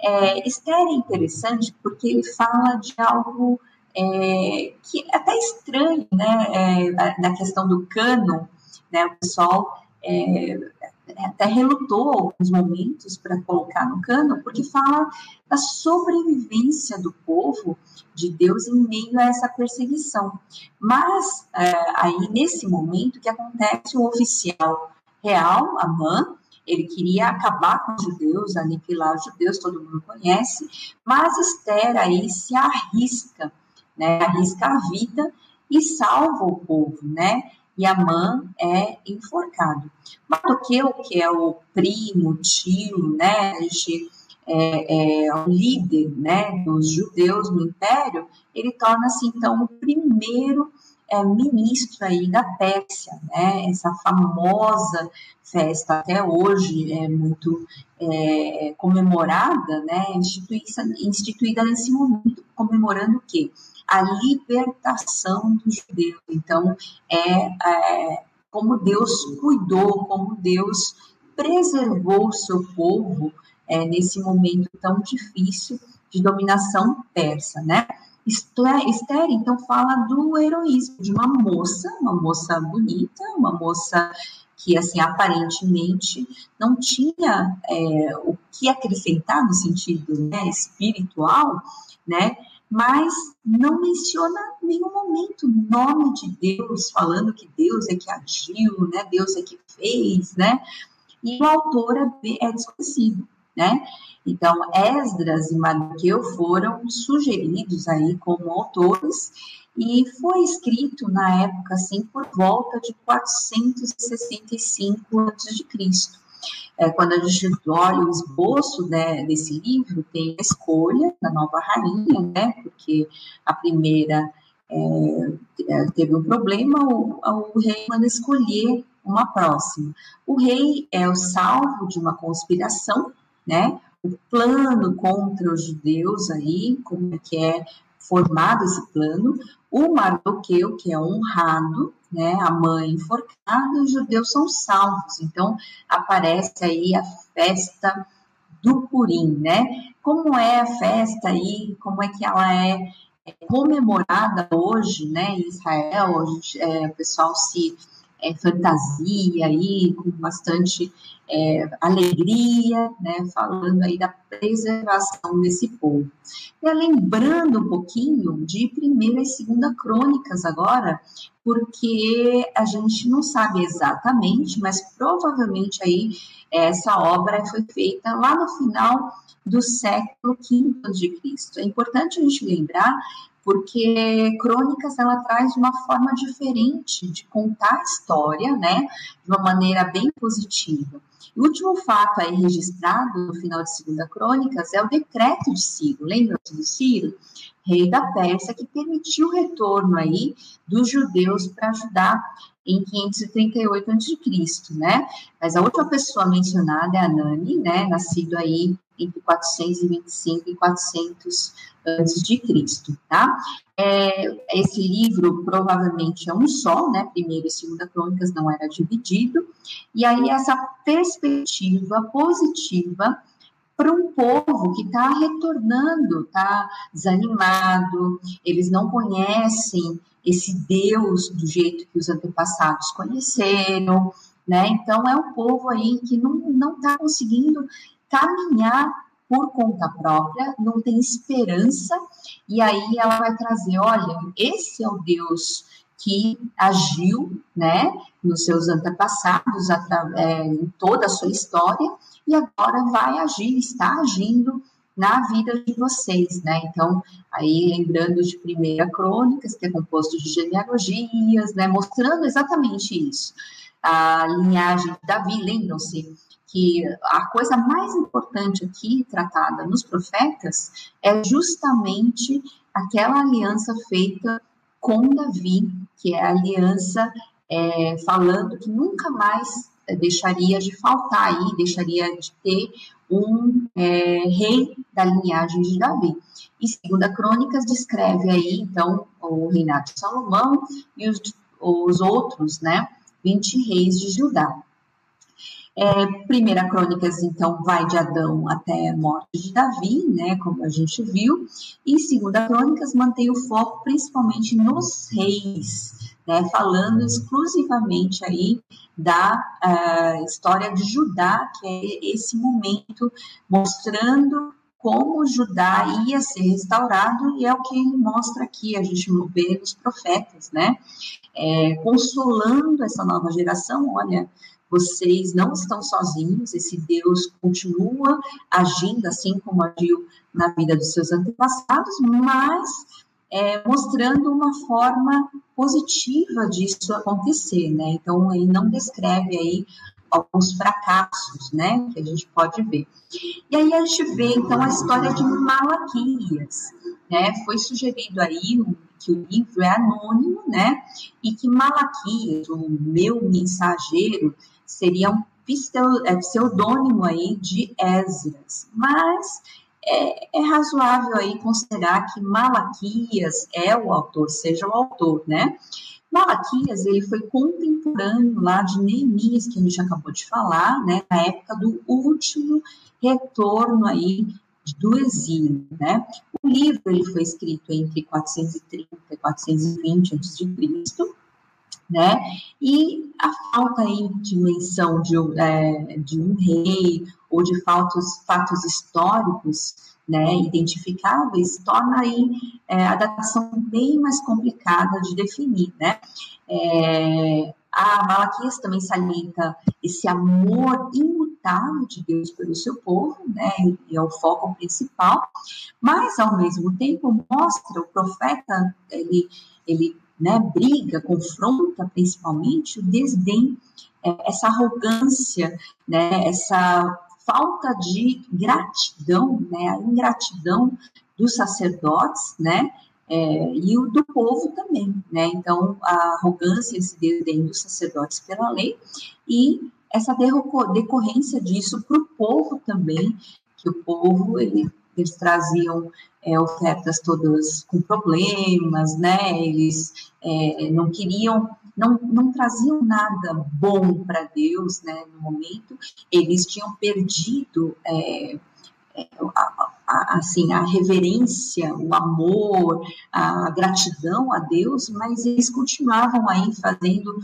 É, Esther é interessante porque ele fala de algo é, que é até estranho, né, é, na questão do cano, né, o pessoal é, até relutou alguns momentos para colocar no cano, porque fala da sobrevivência do povo de Deus em meio a essa perseguição. Mas é, aí nesse momento que acontece o oficial real, Amã, ele queria acabar com os judeus, aniquilar os judeus, todo mundo conhece, mas Esther aí se arrisca né? Arrisca a vida e salva o povo, né? E Amã é enforcado. Mardoqueu, que é o primo, tio, né? É, é o líder, né? Dos judeus no Império, ele torna-se então o primeiro é, ministro aí da Pérsia, né? Essa famosa festa até hoje é muito é, comemorada, né? Instituída nesse momento, comemorando o quê? A libertação dos judeus. Então, é, é como Deus cuidou, como Deus preservou o seu povo é, nesse momento tão difícil de dominação persa, né? Esther, então, fala do heroísmo de uma moça, uma moça bonita, uma moça que, assim, aparentemente não tinha é, o que acrescentar no sentido né, espiritual, né? Mas não menciona em nenhum momento o nome de Deus, falando que Deus é que agiu, né? Deus é que fez, né? E o autor é, desconhecido, né? Então, Esdras e Mardoqueu foram sugeridos aí como autores e foi escrito na época, assim, por volta de 465 a.C. É, quando a gente olha o esboço né, desse livro, tem a escolha da nova rainha, né, porque a primeira é, é teve um problema, o, o rei manda escolher uma próxima. O rei é o salvo de uma conspiração, né, o plano contra os judeus aí, como é que é formado esse plano, o Mardoqueu, que é honrado, né, a mãe enforcada, os judeus são salvos. Então, aparece aí a festa do Purim, né? Como é a festa aí, como é que ela é, é comemorada hoje, né, em Israel, hoje, é, o pessoal se é, fantasia aí, com bastante é, alegria, né, falando aí da preservação desse povo. E lembrando um pouquinho de primeira e segunda crônicas agora, porque a gente não sabe exatamente, mas provavelmente aí essa obra foi feita lá no final do século V a.C. É importante a gente lembrar porque Crônicas ela traz uma forma diferente de contar a história, né, de uma maneira bem positiva. O último fato aí registrado no final de Segunda Crônicas é o decreto de Ciro. Lembra-se do Ciro? Rei da Pérsia, que permitiu o retorno aí dos judeus para ajudar em 538 a.C., né? Mas a última pessoa mencionada é Anani, né? Nascido aí entre 425 e 400 antes de Cristo, tá? É, esse livro provavelmente é um só, né? Primeiro e segunda crônicas não era dividido, e aí essa perspectiva positiva para um povo que está retornando, está desanimado, eles não conhecem esse Deus do jeito que os antepassados conheceram, né? Então é um povo aí que não está conseguindo caminhar por conta própria, não tem esperança, e aí ela vai trazer: olha, esse é o Deus que agiu, né, nos seus antepassados, é, em toda a sua história, e agora vai agir, está agindo na vida de vocês, né? Então, aí lembrando de Primeira Crônicas, que é composto de genealogias, né? Mostrando exatamente isso. A linhagem de Davi, lembram-se que a coisa mais importante aqui tratada nos profetas é justamente aquela aliança feita com Davi, que é a aliança é, falando que nunca mais deixaria de faltar aí, deixaria de ter um é, rei da linhagem de Davi. E segunda Crônicas descreve aí, então, o reinado de Salomão e os, os outros, né, 20 reis de Judá. É, primeira Crônicas, então, vai de Adão até a morte de Davi, né, como a gente viu, e Segunda Crônicas mantém o foco principalmente nos reis, né, falando exclusivamente aí da uh, história de Judá, que é esse momento mostrando como Judá ia ser restaurado, e é o que ele mostra aqui, a gente vê nos profetas, né? É, consolando essa nova geração, olha, vocês não estão sozinhos, esse Deus continua agindo assim como agiu na vida dos seus antepassados, mas é, mostrando uma forma positiva disso acontecer, né? Então, ele não descreve aí alguns fracassos, né, que a gente pode ver. E aí a gente vê, então, a história de Malaquias, né? Foi sugerido aí que o livro é anônimo, né? E que Malaquias, o meu mensageiro, seria um é, pseudônimo aí de Esdras, mas é, é, razoável aí considerar que Malaquias é o autor, seja o autor, né? Malaquias, ele foi contemporâneo lá de Neemias, que a gente acabou de falar, né? Na época do último retorno aí do exílio, né? O livro, ele foi escrito entre 430 e 420 a.C., né? E a falta aí de menção de, é, de um rei ou de fatos, fatos históricos né, identificáveis, torna aí é, a datação bem mais complicada de definir, né? É, a Malaquias também salienta esse amor imutável de Deus pelo seu povo, né, e é o foco principal, mas ao mesmo tempo mostra o profeta, ele, ele né, briga, confronta principalmente o desdém, é, essa arrogância, né, essa falta de gratidão, né, a ingratidão dos sacerdotes, né, é, e o do povo também, né, então a arrogância, esse desdém dos sacerdotes pela lei e essa decorrência disso para o povo também, que o povo ele eles traziam é, ofertas todas com problemas, né? Eles é, não queriam, não, não traziam nada bom para Deus, né? No momento, eles tinham perdido é, é a, a, assim a reverência, o amor, a gratidão a Deus, mas eles continuavam aí fazendo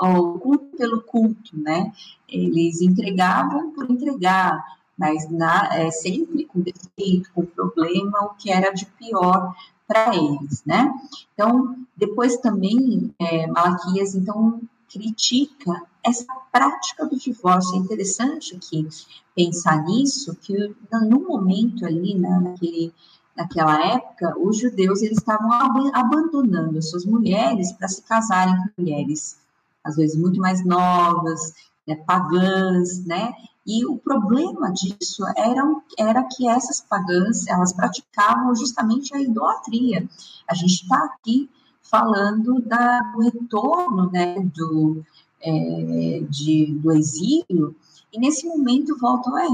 o culto pelo culto, né? Eles entregavam por entregar mas na, é, sempre com defeito, com problema, o que era de pior para eles, né? Então, depois também, é, Malaquias, então, critica essa prática do divórcio. É interessante que pensar nisso, que no momento ali, né, naquele, naquela época, os judeus eles estavam abandonando suas mulheres para se casarem com mulheres, às vezes muito mais novas, né, pagãs, né? E o problema disso era, era que essas pagãs, elas praticavam justamente a idolatria. A gente está aqui falando da, do retorno né, do, é, de, do exílio, e nesse momento voltam, é,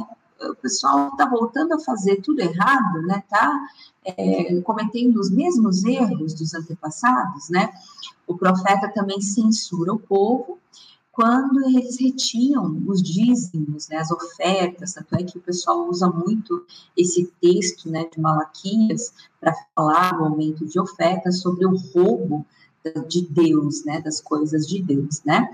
o pessoal está voltando a fazer tudo errado, né? Está é, cometendo os mesmos erros dos antepassados, né? O profeta também censura o povo quando eles retinham os dízimos, né, as ofertas, tanto é que o pessoal usa muito esse texto né, de Malaquias para falar no aumento de ofertas sobre o roubo de Deus, né, das coisas de Deus, né?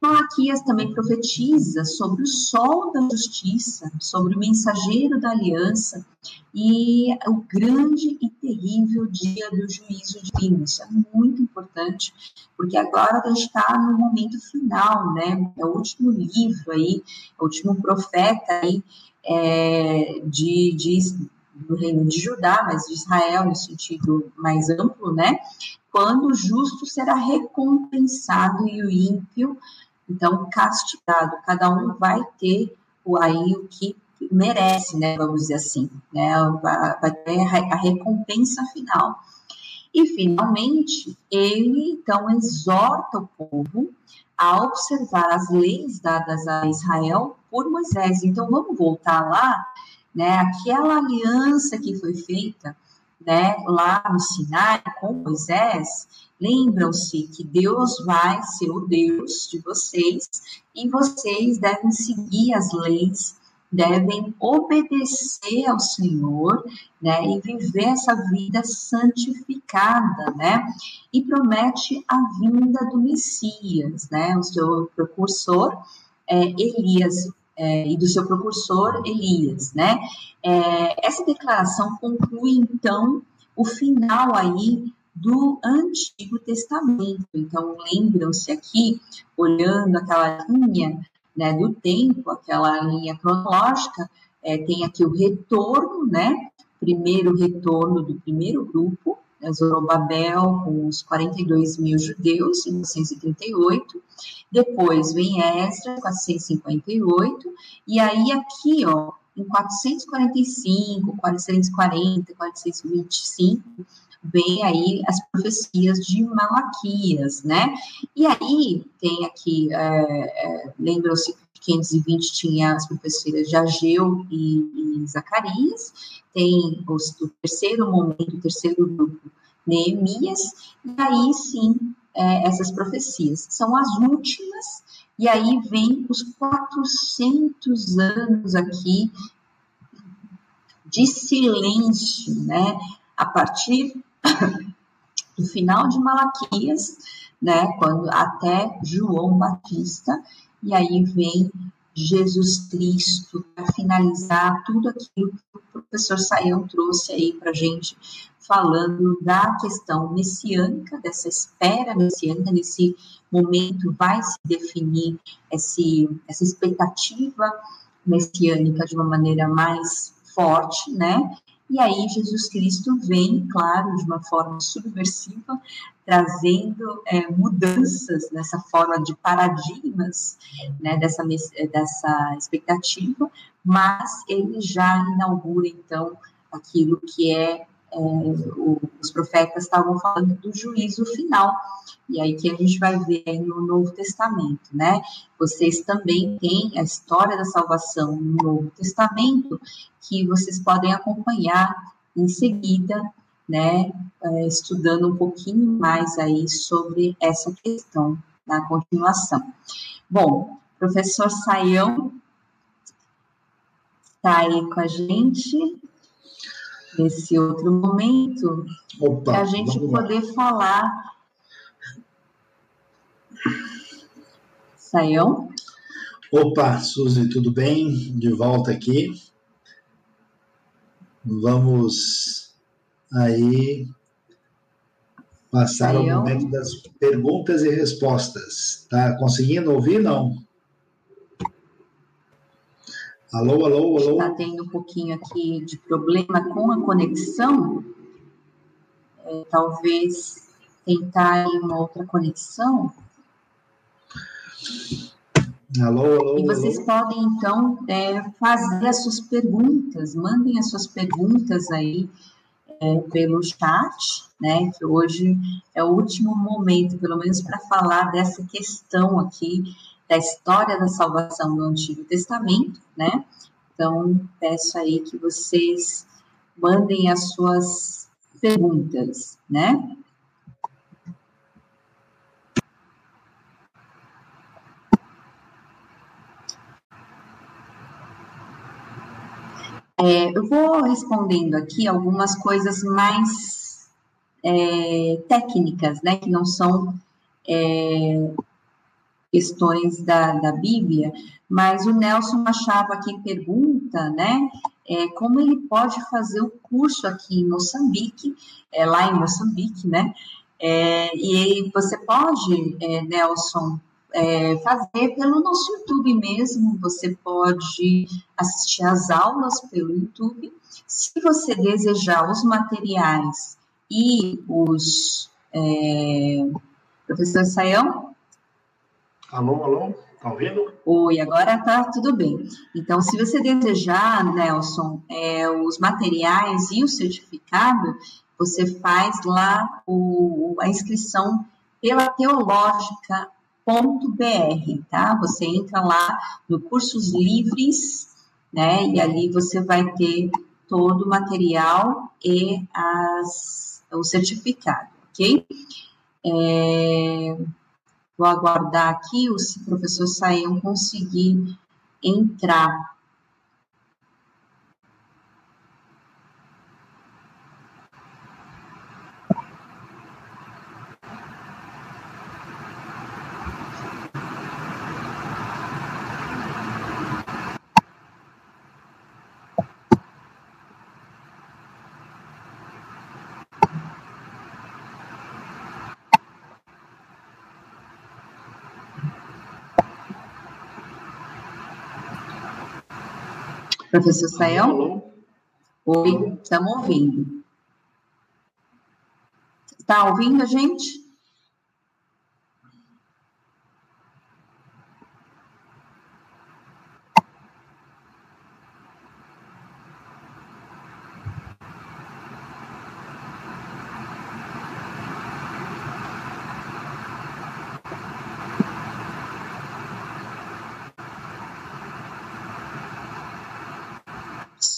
Malaquias também profetiza sobre o sol da justiça, sobre o mensageiro da aliança e o grande e terrível dia do juízo divino. Isso é muito importante, porque agora a gente está no momento final, né? É o último livro aí, é o último profeta aí é, de, de, do reino de Judá, mas de Israel no sentido mais amplo, né? Quando o justo será recompensado e o ímpio, então, castigado. Cada um vai ter aí o que merece, né? Vamos dizer assim, né? Vai ter a recompensa final. E, finalmente, ele, então, exorta o povo a observar as leis dadas a Israel por Moisés. Então, vamos voltar lá né? Aquela aliança que foi feita, né, lá no Sinai com Moisés, lembram-se que Deus vai ser o Deus de vocês e vocês devem seguir as leis, devem obedecer ao Senhor, né, e viver essa vida santificada, né? E promete a vinda do Messias, né? O seu precursor é, Elias é, e do seu precursor Elias, né? É, essa declaração conclui então o final aí do Antigo Testamento. Então lembram-se aqui, olhando aquela linha né, do tempo, aquela linha cronológica, é, tem aqui o retorno, né? Primeiro retorno do primeiro grupo, Zorobabel com os 42 mil judeus em 1938, depois vem Esdras, 458, e aí aqui, ó, em 445, 440, 425, vem aí as profecias de Malaquias, né? E aí tem aqui, é, é, lembram-se que 520 tinha as profecias de Ageu e, e Zacarias, tem os, o terceiro momento, o terceiro grupo, Neemias, e aí sim é, essas profecias. São as últimas, e aí vem os 400 anos aqui de silêncio, né? A partir do final de Malaquias, né? Quando até João Batista, e aí vem Jesus Cristo para finalizar tudo aquilo que o professor Saião trouxe aí para gente falando da questão messiânica, dessa espera messiânica, nesse momento vai se definir esse, essa expectativa messiânica de uma maneira mais forte, né? E aí Jesus Cristo vem, claro, de uma forma subversiva, trazendo é, mudanças nessa forma de paradigmas, né, dessa, dessa expectativa, mas ele já inaugura, então, aquilo que é, os profetas estavam falando do juízo final. E aí que a gente vai ver no Novo Testamento, né? Vocês também têm a história da salvação no Novo Testamento, que vocês podem acompanhar em seguida, né? É, estudando um pouquinho mais aí sobre essa questão na continuação. Bom, professor Saião está aí com a gente nesse outro momento, para a gente poder falar. Saião? Opa, Suzy, tudo bem? De volta aqui. Vamos aí passar Saião? ao momento das perguntas e respostas. Tá conseguindo ouvir, não? Alô, alô, alô. Está tendo um pouquinho aqui de problema com a conexão. É, talvez tentar uma outra conexão. Alô, alô. E vocês alô. podem, então, é, fazer as suas perguntas, mandem as suas perguntas aí é, pelo chat, né? Que hoje é o último momento, pelo menos, para falar dessa questão aqui da história da salvação no Antigo Testamento, né? Então, peço aí que vocês mandem as suas perguntas, né? É, eu vou respondendo aqui algumas coisas mais é, técnicas, né, que não são é, questões da, da Bíblia, mas o Nelson Machado aqui pergunta, né, é, como ele pode fazer o curso aqui em Moçambique, é, lá em Moçambique, né, é, e você pode, é, Nelson, é, fazer pelo nosso YouTube mesmo, você pode assistir às aulas pelo YouTube. Se você desejar os materiais e os. É... Professor Saião? Alô, alô, tá ouvindo? Oi, agora tá tudo bem. Então, se você desejar, Nelson, é, os materiais e o certificado, você faz lá o, a inscrição pela Teológica br tá? Você entra lá no Cursos Livres, né? E ali você vai ter todo o material e as, o certificado, ok? É, vou aguardar aqui o professor Saião conseguir entrar Professor Sayão? Oi, estamos ouvindo. Está ouvindo a gente?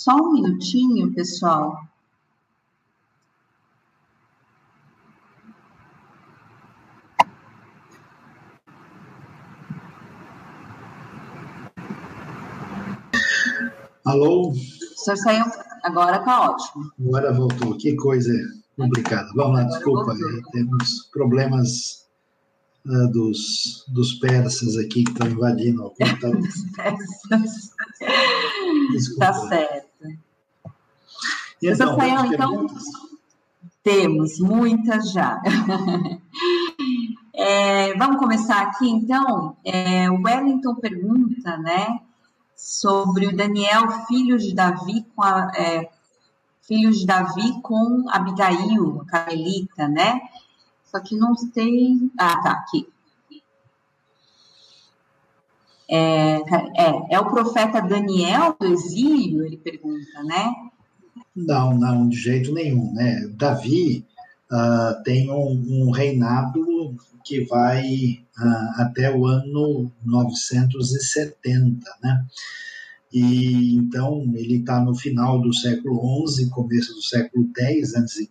Só um minutinho, pessoal. Alô? O senhor saiu, agora está ótimo. Agora voltou, que coisa complicada. Vamos lá, agora desculpa, temos problemas uh, dos, dos persas aqui que estão invadindo o computador. Está certo. Então, Rafael, então, temos muitas já. é, vamos começar aqui, então. É, o Wellington pergunta, né, sobre o Daniel, filho de Davi, com a, é, filho de Davi com Abigail, a Carmelita, né? Só que não tem. Ah, tá, aqui. É, é, é o profeta Daniel do exílio, ele pergunta, né? Não, não, de jeito nenhum. Né? Davi uh, tem um, um, reinado que vai uh, até o ano 970, né? E então ele está no final do século XI, começo do século X a.C.,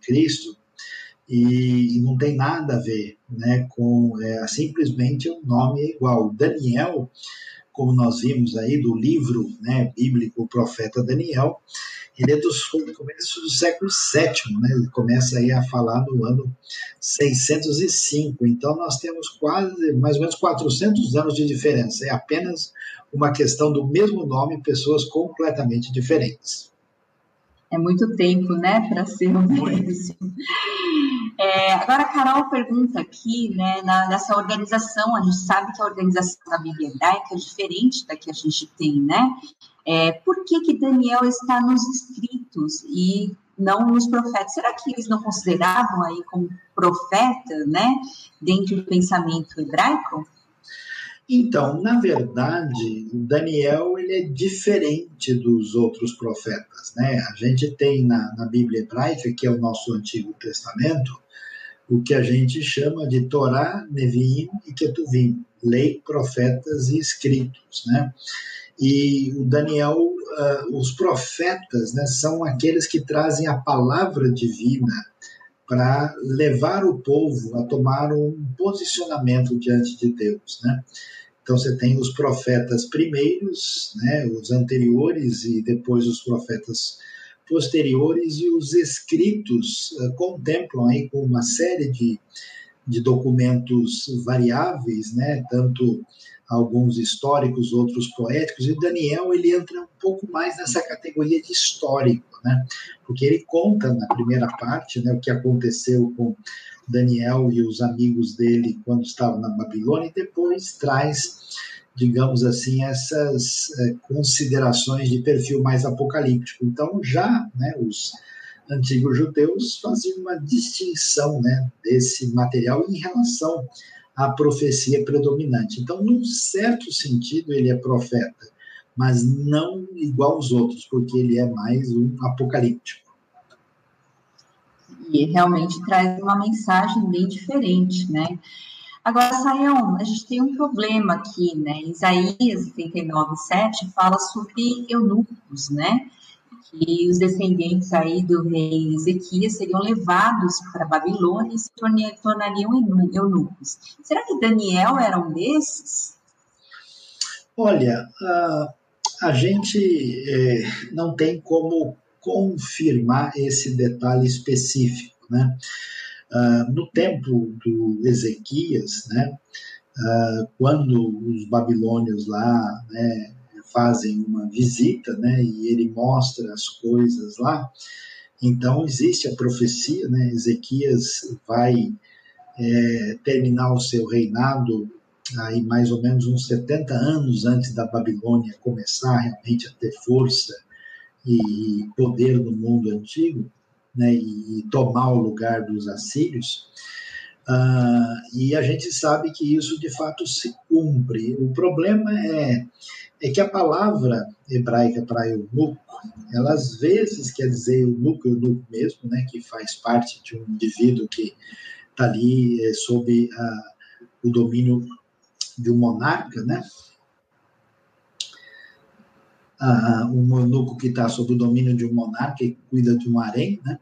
e, e não tem nada a ver né, com é, simplesmente o um nome é igual. Daniel, como nós vimos aí do livro né, bíblico, o profeta Daniel, ele é dos começo do século VII, né? ele começa aí a falar no ano 605, então nós temos quase, mais ou menos 400 anos de diferença, é apenas uma questão do mesmo nome, pessoas completamente diferentes. É muito tempo, né, para ser um. É, agora, a Carol pergunta aqui, né, na, nessa organização, a gente sabe que a organização da Bíblia hebraica é diferente da que a gente tem, né? É, por que, que Daniel está nos escritos e não nos profetas? Será que eles não consideravam aí como profeta, né, dentro do pensamento hebraico? Então, na verdade, Daniel ele é diferente dos outros profetas, né? A gente tem na, na Bíblia hebraica, que é o nosso Antigo Testamento, o que a gente chama de Torá, Neviim e Ketuvim, lei, profetas e escritos, né? E o Daniel, uh, os profetas, né, são aqueles que trazem a palavra divina para levar o povo a tomar um posicionamento diante de Deus, né? Então você tem os profetas primeiros, né, os anteriores e depois os profetas posteriores e os escritos uh, contemplam aí com uma série de, de documentos variáveis, né, tanto alguns históricos, outros poéticos, e Daniel ele entra um pouco mais nessa categoria de histórico, né, porque ele conta na primeira parte né, o que aconteceu com Daniel e os amigos dele quando estavam na Babilônia, e depois traz digamos assim, essas é, considerações de perfil mais apocalíptico. Então, já né, os antigos judeus faziam uma distinção né, desse material em relação à profecia predominante. Então, num certo sentido, ele é profeta, mas não igual aos outros, porque ele é mais um apocalíptico. E realmente traz uma mensagem bem diferente, né? Agora, Sayão, a gente tem um problema aqui, né? Isaías 39, 7 fala sobre eunucos, né? Que os descendentes aí do rei Ezequias seriam levados para Babilônia e se tornariam eunucos. Será que Daniel era um desses? Olha, a, a gente é, não tem como confirmar esse detalhe específico, né? Uh, no tempo do Ezequias, né, uh, quando os babilônios lá né, fazem uma visita né, e ele mostra as coisas lá, então existe a profecia, né, Ezequias vai é, terminar o seu reinado aí mais ou menos uns 70 anos antes da Babilônia começar realmente a ter força e poder no mundo antigo, né, e tomar o lugar dos assírios. Uh, e a gente sabe que isso de fato se cumpre. O problema é, é que a palavra hebraica para eunuco, ela às vezes quer dizer eunuco, eunuco mesmo, né, que faz parte de um indivíduo que está ali é, sob uh, o domínio de um monarca, né? Uh, um eunuco que está sob o domínio de um monarca e cuida de um harém, né?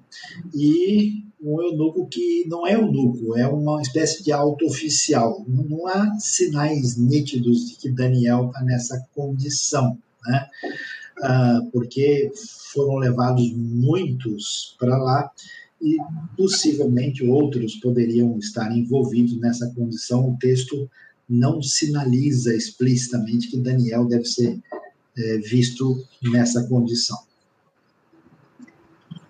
e um eunuco que não é eunuco, é uma espécie de auto-oficial. Não há sinais nítidos de que Daniel está nessa condição, né? Uh, porque foram levados muitos para lá e possivelmente outros poderiam estar envolvidos nessa condição. O texto não sinaliza explicitamente que Daniel deve ser é, visto nessa condição.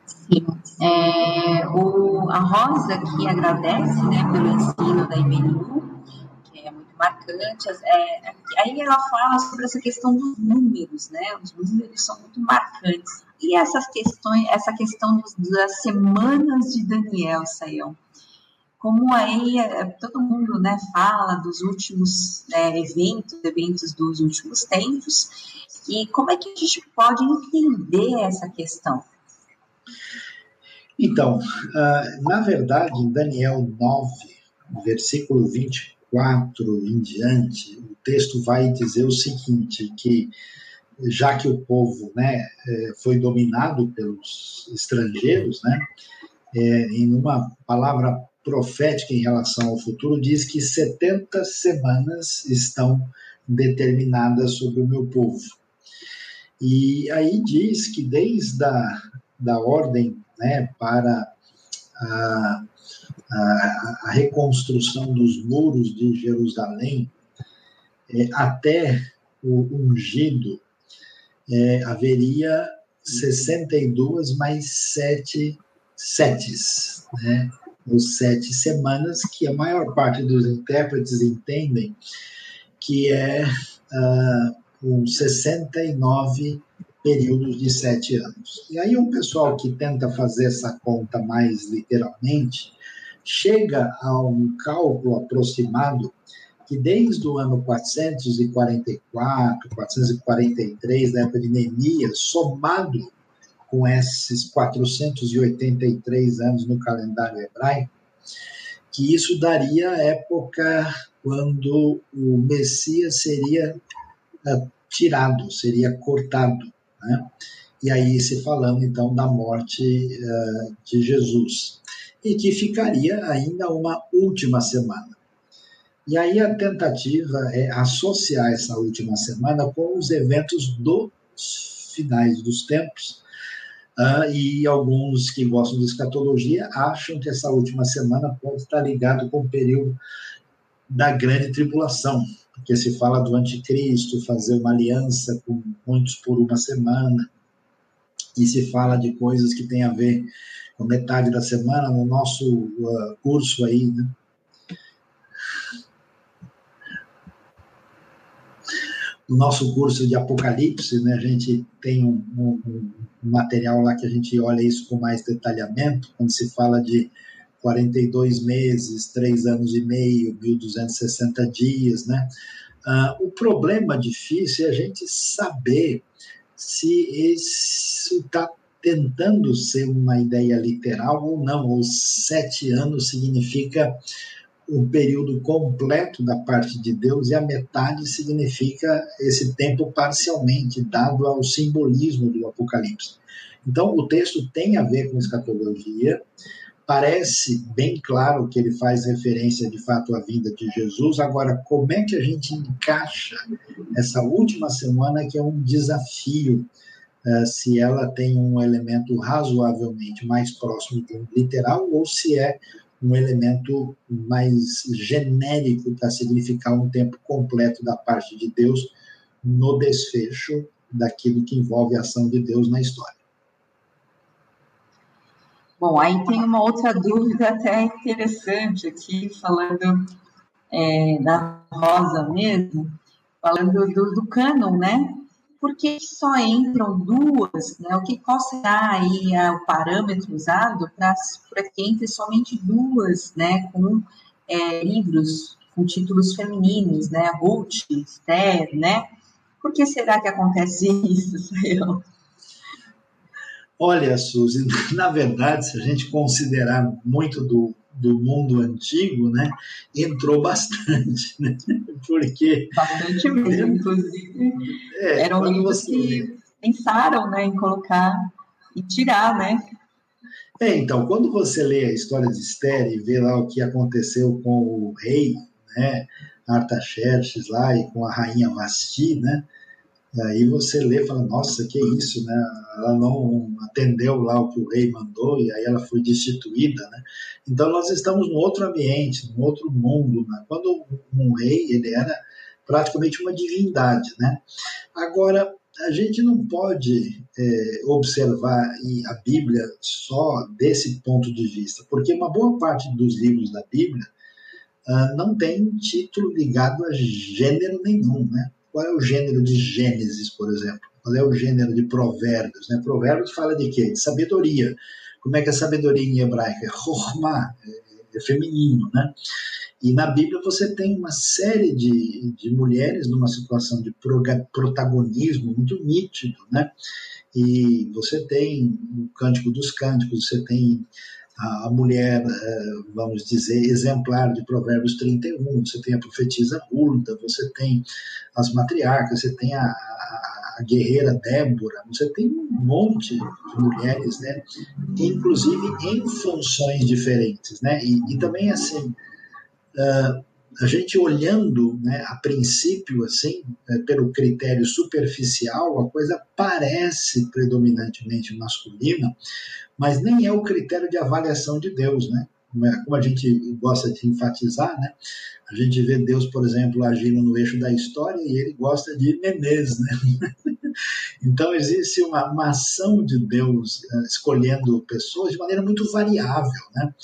Sim. É, o, a Rosa aqui agradece né, pelo ensino da IBNU, que é muito marcante. É, aí ela fala sobre essa questão dos números, né? Os números são muito marcantes. E essas questões, essa questão das semanas de Daniel, Sayão, como aí é, todo mundo né, fala dos últimos é, eventos, eventos dos últimos tempos, e como é que a gente pode entender essa questão? Então, uh, na verdade, em Daniel 9, versículo 24 em diante, o texto vai dizer o seguinte, que já que o povo né, é, foi dominado pelos estrangeiros, né, é, em uma palavra profética em relação ao futuro, diz que 70 semanas estão determinadas sobre o meu povo. E aí diz que desde a da ordem né, para a, a, a, reconstrução dos muros de Jerusalém é, até o ungido, é, haveria 62 mais sete setes, né? Os sete semanas, que a maior parte dos intérpretes entendem que é uh, com 69 períodos de sete anos. E aí um pessoal que tenta fazer essa conta mais literalmente chega a um cálculo aproximado que desde o ano 444, 443, da época de Neemias, somado com esses 483 anos no calendário hebraico, que isso daria a época quando o Messias seria uh, tirado, seria cortado. Né? E aí se falando então da morte uh, de Jesus, e que ficaria ainda uma última semana. E aí a tentativa é associar essa última semana com os eventos dos finais dos tempos, Uh, e alguns que gostam de escatologia acham que essa última semana pode estar ligado com o período da grande tribulação, porque se fala do anticristo fazer uma aliança com muitos por uma semana, e se fala de coisas que têm a ver com metade da semana no nosso uh, curso aí, né? No nosso curso de Apocalipse, né, a gente tem um, um, um, material lá que a gente olha isso com mais detalhamento, quando se fala de 42 meses, 3 anos e meio, 1.260 dias, né? Uh, o problema difícil é a gente saber se isso está tentando ser uma ideia literal ou não, ou sete anos significa o período completo da parte de Deus e a metade significa esse tempo parcialmente dado ao simbolismo do Apocalipse. Então, o texto tem a ver com escatologia, parece bem claro que ele faz referência de fato à vinda de Jesus. Agora, como é que a gente encaixa essa última semana que é um desafio? Uh, se ela tem um elemento razoavelmente mais próximo de um literal ou se é um elemento mais genérico para significar um tempo completo da parte de Deus no desfecho daquilo que envolve a ação de Deus na história. Bom, aí tem uma outra dúvida até interessante aqui, falando é, da Rosa mesmo, falando do, do cânon, né? Por que só entram duas, né? O que qual será aí a, o parâmetro usado para que entre somente duas, né? Com é, livros com títulos femininos, né? Ruth, Esther, né? Por que será que acontece isso, Sayão? Olha, Suzy, na verdade, se a gente considerar muito do, do mundo antigo, né, entrou bastante, né? Porque bastante mesmo, inclusive. É, eram livros você... que pensaram, né, em colocar e tirar, né? É, então, quando você lê a história de Esther e vê lá o que aconteceu com o rei, né, Artaxerxes lá e com a rainha Vasti, né, Aí você lê e fala, nossa, que isso, né? Ela não atendeu lá o que o rei mandou e aí ela foi destituída, né? Então nós estamos num outro ambiente, num outro mundo, né? Quando um rei, ele era praticamente uma divindade, né? Agora, a gente não pode é, observar a Bíblia só desse ponto de vista, porque uma boa parte dos livros da Bíblia uh, não tem título ligado a gênero nenhum, né? Qual é o gênero de Gênesis, por exemplo? Qual é o gênero de Provérbios? Né? Provérbios fala de quê? De sabedoria. Como é que é sabedoria em hebraico? É chorma, é, é feminino, né? E na Bíblia você tem uma série de, de mulheres numa situação de protagonismo muito nítido, né? E você tem o Cântico dos Cânticos, você tem a, mulher, eh, vamos dizer, exemplar de Provérbios 31, você tem a profetisa Hulda, você tem as matriarcas, você tem a, a, a guerreira Débora, você tem um monte de mulheres, né, inclusive em funções diferentes, né, e, e também assim, uh, a gente olhando, né, a princípio, assim, é, pelo critério superficial, a coisa parece predominantemente masculina, mas nem é o critério de avaliação de Deus, né? Como, é, como a gente gosta de enfatizar, né? A gente vê Deus, por exemplo, agindo no eixo da história e ele gosta de nenês, né? então existe uma, uma ação de Deus uh, escolhendo pessoas de maneira muito variável, né?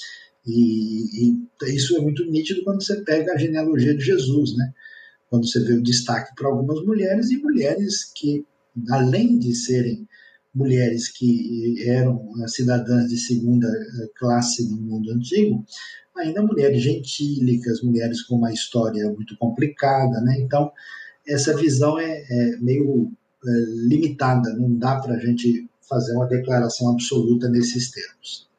E, e, isso é muito nítido quando você pega a genealogia de Jesus, né? Quando você vê o destaque para algumas mulheres e mulheres que, além de serem mulheres que eram cidadãs de segunda eh, classe no mundo antigo, ainda mulheres gentílicas, mulheres com uma história muito complicada, né? Então, essa visão é, é meio é, limitada, não dá para a gente fazer uma declaração absoluta nesses termos.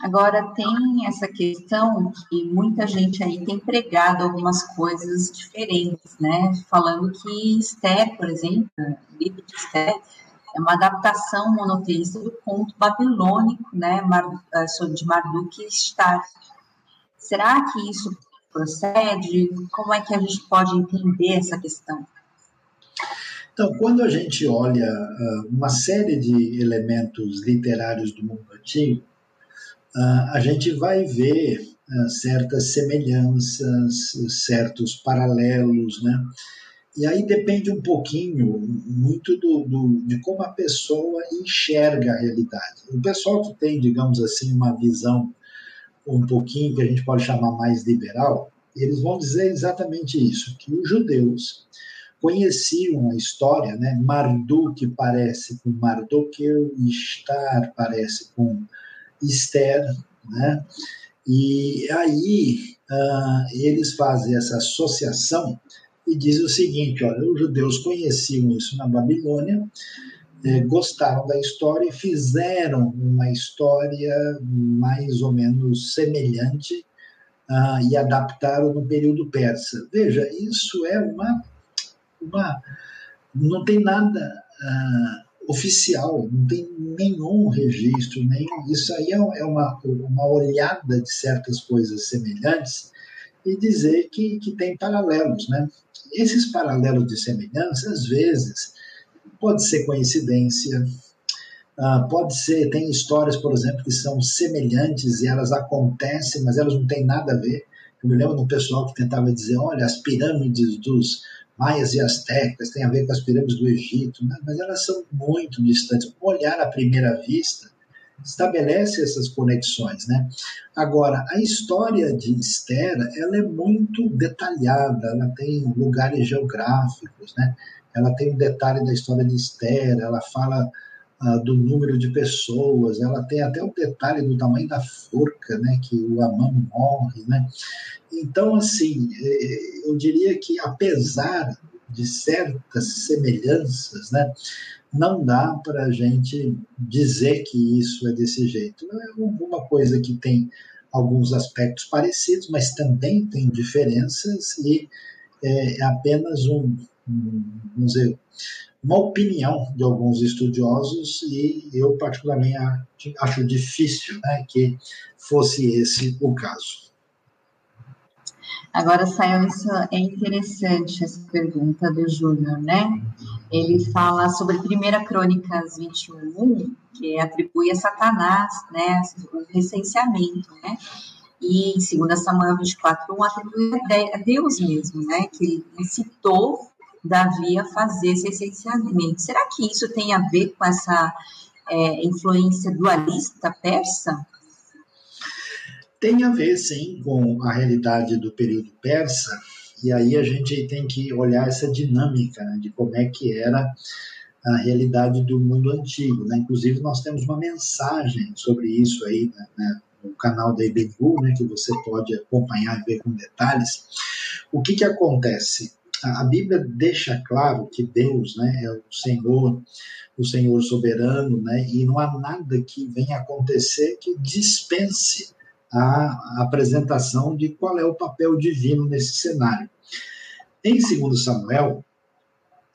Agora, tem essa questão que muita gente aí tem pregado algumas coisas diferentes, né? Falando que Esther, por exemplo, o livro de Esther, é uma adaptação monoteísta do conto babilônico, né, de Marduk e Estar. Será que isso procede? Como é que a gente pode entender essa questão? Então, quando a gente olha uh, uma série de elementos literários do mundo antigo, a gente vai ver uh, certas semelhanças, certos paralelos, né? E aí depende um pouquinho, muito do, do, de como a pessoa enxerga a realidade. O pessoal que tem, digamos assim, uma visão um pouquinho que a gente pode chamar mais liberal, eles vão dizer exatamente isso, que os judeus conheciam a história, né? Marduk parece com Mardoqueu, Estar parece com Esther, né? E aí uh, eles fazem essa associação e diz o seguinte: olha, os judeus conheciam isso na Babilônia, eh, gostaram da história e fizeram uma história mais ou menos semelhante uh, e adaptaram no período persa. Veja, isso é uma. uma não tem nada uh, oficial, não tem nenhum registro, nem, isso aí é, é uma, uma olhada de certas coisas semelhantes e dizer que, que tem paralelos, né? Esses paralelos de semelhança, às vezes, pode ser coincidência, uh, pode ser, tem histórias, por exemplo, que são semelhantes e elas acontecem, mas elas não têm nada a ver. Eu me lembro de um pessoal que tentava dizer, olha, as pirâmides dos maias e astecas têm a ver com as pirâmides do Egito, né? mas elas são muito distantes. Um olhar à primeira vista estabelece essas conexões, né? Agora, a história de Esther, ela é muito detalhada, ela tem lugares geográficos, né? Ela tem um detalhe da história de Esther, ela fala ah, do número de pessoas, ela tem até o detalhe do tamanho da forca, né? Que o Amã morre, né? Então, assim, eh, eu diria que apesar de certas semelhanças, né? não dá para a gente dizer que isso é desse jeito. É alguma coisa que tem alguns aspectos parecidos, mas também tem diferenças e é apenas um, um vamos dizer, uma opinião de alguns estudiosos e eu particularmente acho difícil né, que fosse esse o caso. Agora, saiu isso é interessante essa pergunta do Júnior, né? Ele fala sobre 1 Crônicas 21, que atribui a Satanás, né, o recenseamento, né? E em 2 Samuel 24, 1 atribui a Deus mesmo, né? Que incitou Davi a fazer esse recenseamento. Será que isso tem a ver com essa é, influência dualista persa? Tem a ver, sim, com a realidade do período persa, e aí a gente tem que olhar essa dinâmica né, de como é que era a realidade do mundo antigo. Né? Inclusive, nós temos uma mensagem sobre isso aí né no canal da IBGU, né, que você pode acompanhar e ver com detalhes. O que, que acontece? A Bíblia deixa claro que Deus né, é o Senhor, o Senhor soberano, né, e não há nada que venha acontecer que dispense a apresentação de qual é o papel divino nesse cenário. Em 2 Samuel,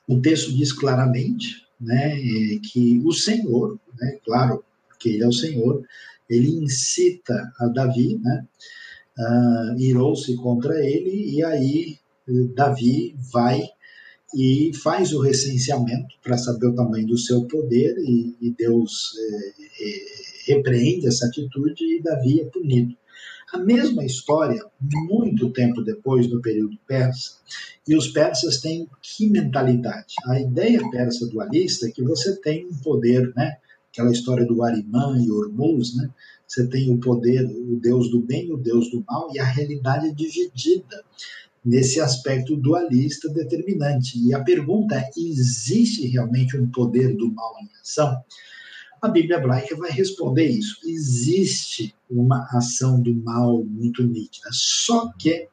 o texto diz claramente né, que o Senhor, né, claro que ele é o Senhor, ele incita a Davi, né, uh, irou-se contra ele, e aí Davi vai e faz o recenseamento para saber o tamanho do seu poder, e, e Deus é, é, repreende essa atitude e Davi é punido. A mesma história, muito tempo depois, no período persa, e os persas têm que mentalidade? A ideia persa dualista é que você tem um poder, né? aquela história do Arimã e Hormuz, né? você tem o poder, o deus do bem e o deus do mal, e a realidade é dividida nesse aspecto dualista determinante. E a pergunta é: existe realmente um poder do mal em ação? A Bíblia hebraica vai responder isso. Existe uma ação do mal muito nítida, só que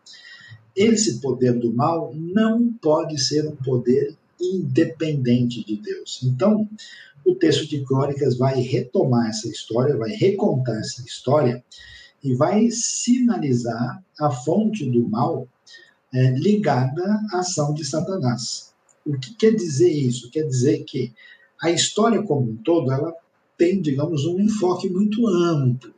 esse poder do mal não pode ser um poder independente de Deus. Então, o texto de Crônicas vai retomar essa história, vai recontar essa história e vai sinalizar a fonte do mal é, ligada à ação de Satanás. O que quer dizer isso? Quer dizer que a história como um todo ela tem, digamos, um enfoque muito amplo,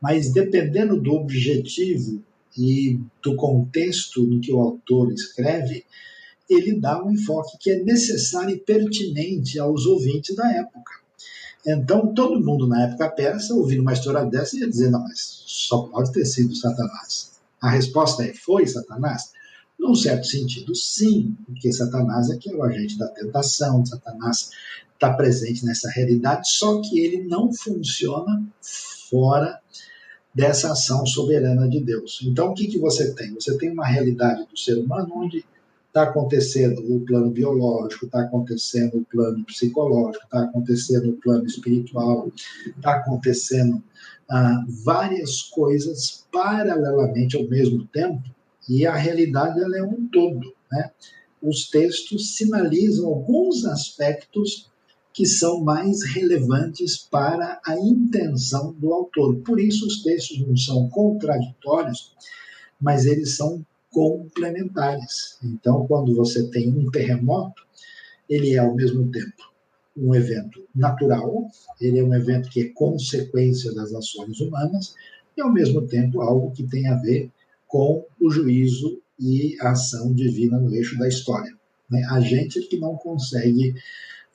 mas dependendo do objetivo e do contexto no que o autor escreve, ele dá um enfoque que é necessário e pertinente aos ouvintes da época. Então, todo mundo na época persa, ouvindo uma história dessa, ia dizer: não, mas só pode ter sido Satanás. A resposta é: foi Satanás? Num certo sentido, sim, porque Satanás é que é o agente da tentação, Satanás está presente nessa realidade, só que ele não funciona fora dessa ação soberana de Deus. Então, o que, que você tem? Você tem uma realidade do ser humano onde está acontecendo o plano biológico, está acontecendo o plano psicológico, está acontecendo o plano espiritual, está acontecendo várias coisas paralelamente ao mesmo tempo, e a realidade ela é um todo. Né? Os textos sinalizam alguns aspectos que são mais relevantes para a intenção do autor. Por isso, os textos não são contraditórios, mas eles são complementares. Então, quando você tem um terremoto, ele é ao mesmo tempo um evento natural, ele é um evento que é consequência das ações humanas e ao mesmo tempo algo que tem a ver com o juízo e a ação divina no eixo da história. Né? A gente que não consegue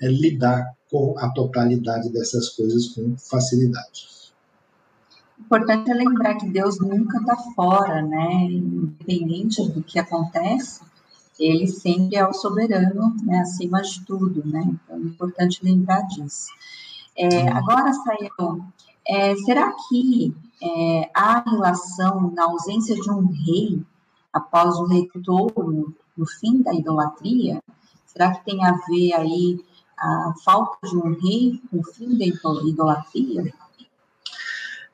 é, lidar com a totalidade dessas coisas com facilidade. Importante é lembrar que Deus nunca está fora, né? Independente do que acontece, ele sempre é o soberano, né? Acima de tudo, né? Então é importante lembrar disso. É, agora, Sayão, é, será que é, há relação na ausência de um rei após o retorno no fim da idolatria? Será que tem a ver aí a falta de um rei com o fim da idolatria?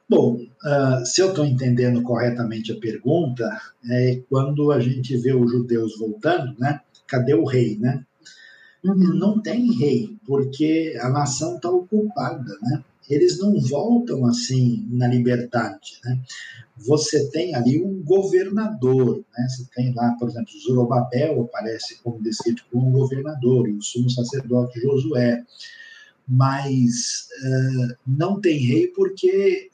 Bom, uh, se eu estou entendendo corretamente a pergunta, é quando a gente vê os judeus voltando, né? Cadê o rei, né? Uhum. Não tem rei, porque a nação está ocupada, né? Eles não voltam assim na liberdade, né? você tem ali um governador, né? Você tem lá, por exemplo, Zorobabel aparece como descrito como um governador, e o sumo sacerdote Josué, mas uh, não tem rei porque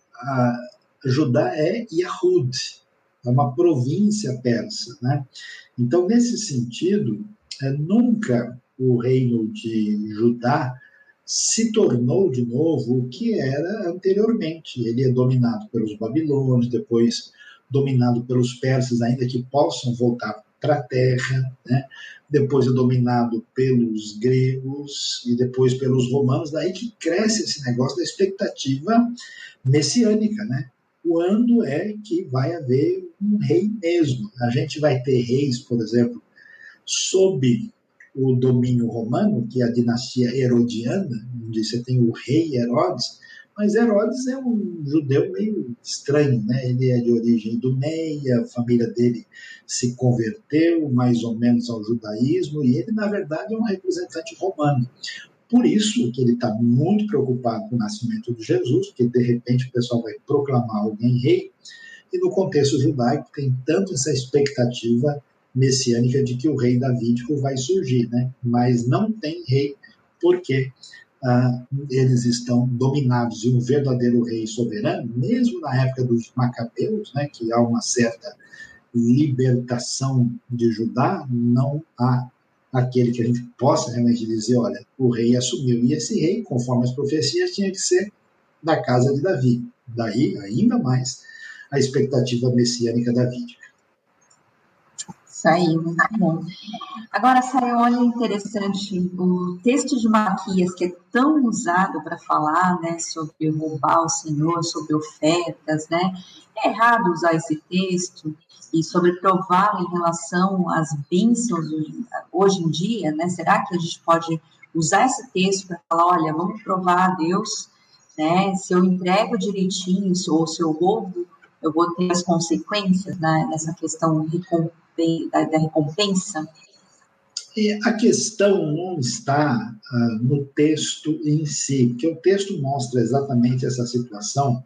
Judá é Yahud, é uma província persa, né? Então, nesse sentido, é, nunca o reino de Judá se tornou de novo o que era anteriormente. Ele é dominado pelos babilônios, depois dominado pelos persas, ainda que possam voltar para a terra, né? Depois é dominado pelos gregos e depois pelos romanos, daí que cresce esse negócio da expectativa messiânica, né? Quando é que vai haver um rei mesmo? A gente vai ter reis, por exemplo, sob o domínio romano, que é a dinastia herodiana, onde você tem o rei Herodes, mas Herodes é um judeu meio estranho, né? Ele é de origem do Meia, a família dele se converteu mais ou menos ao judaísmo e ele, na verdade, é um representante romano. Por isso que ele está muito preocupado com o nascimento de Jesus, porque de repente o pessoal vai proclamar alguém rei, e no contexto judaico tem tanto essa expectativa messiânica de que o rei davídico vai surgir, né? Mas não tem rei porque ah, eles estão dominados e um verdadeiro rei soberano, mesmo na época dos macabeus, né? Que há uma certa libertação de Judá, não há aquele que a gente possa realmente dizer, olha, o rei assumiu. E esse rei, conforme as profecias, tinha que ser da casa de Davi. Daí, ainda mais, a expectativa messiânica davídica. Isso aí, muito bom. Agora, Saia, olha interessante, o texto de Malaquias, que é tão usado para falar né, sobre roubar o Senhor, sobre ofertas, né? É errado usar esse texto e sobre provar em relação às bênçãos hoje em dia, né? Será que a gente pode usar esse texto para falar, olha, vamos provar a Deus, né? Se eu entrego direitinho ou se eu roubo, eu vou ter as consequências né, nessa questão da, da recompensa? a questão não está uh, no texto em si, porque o texto mostra exatamente essa situação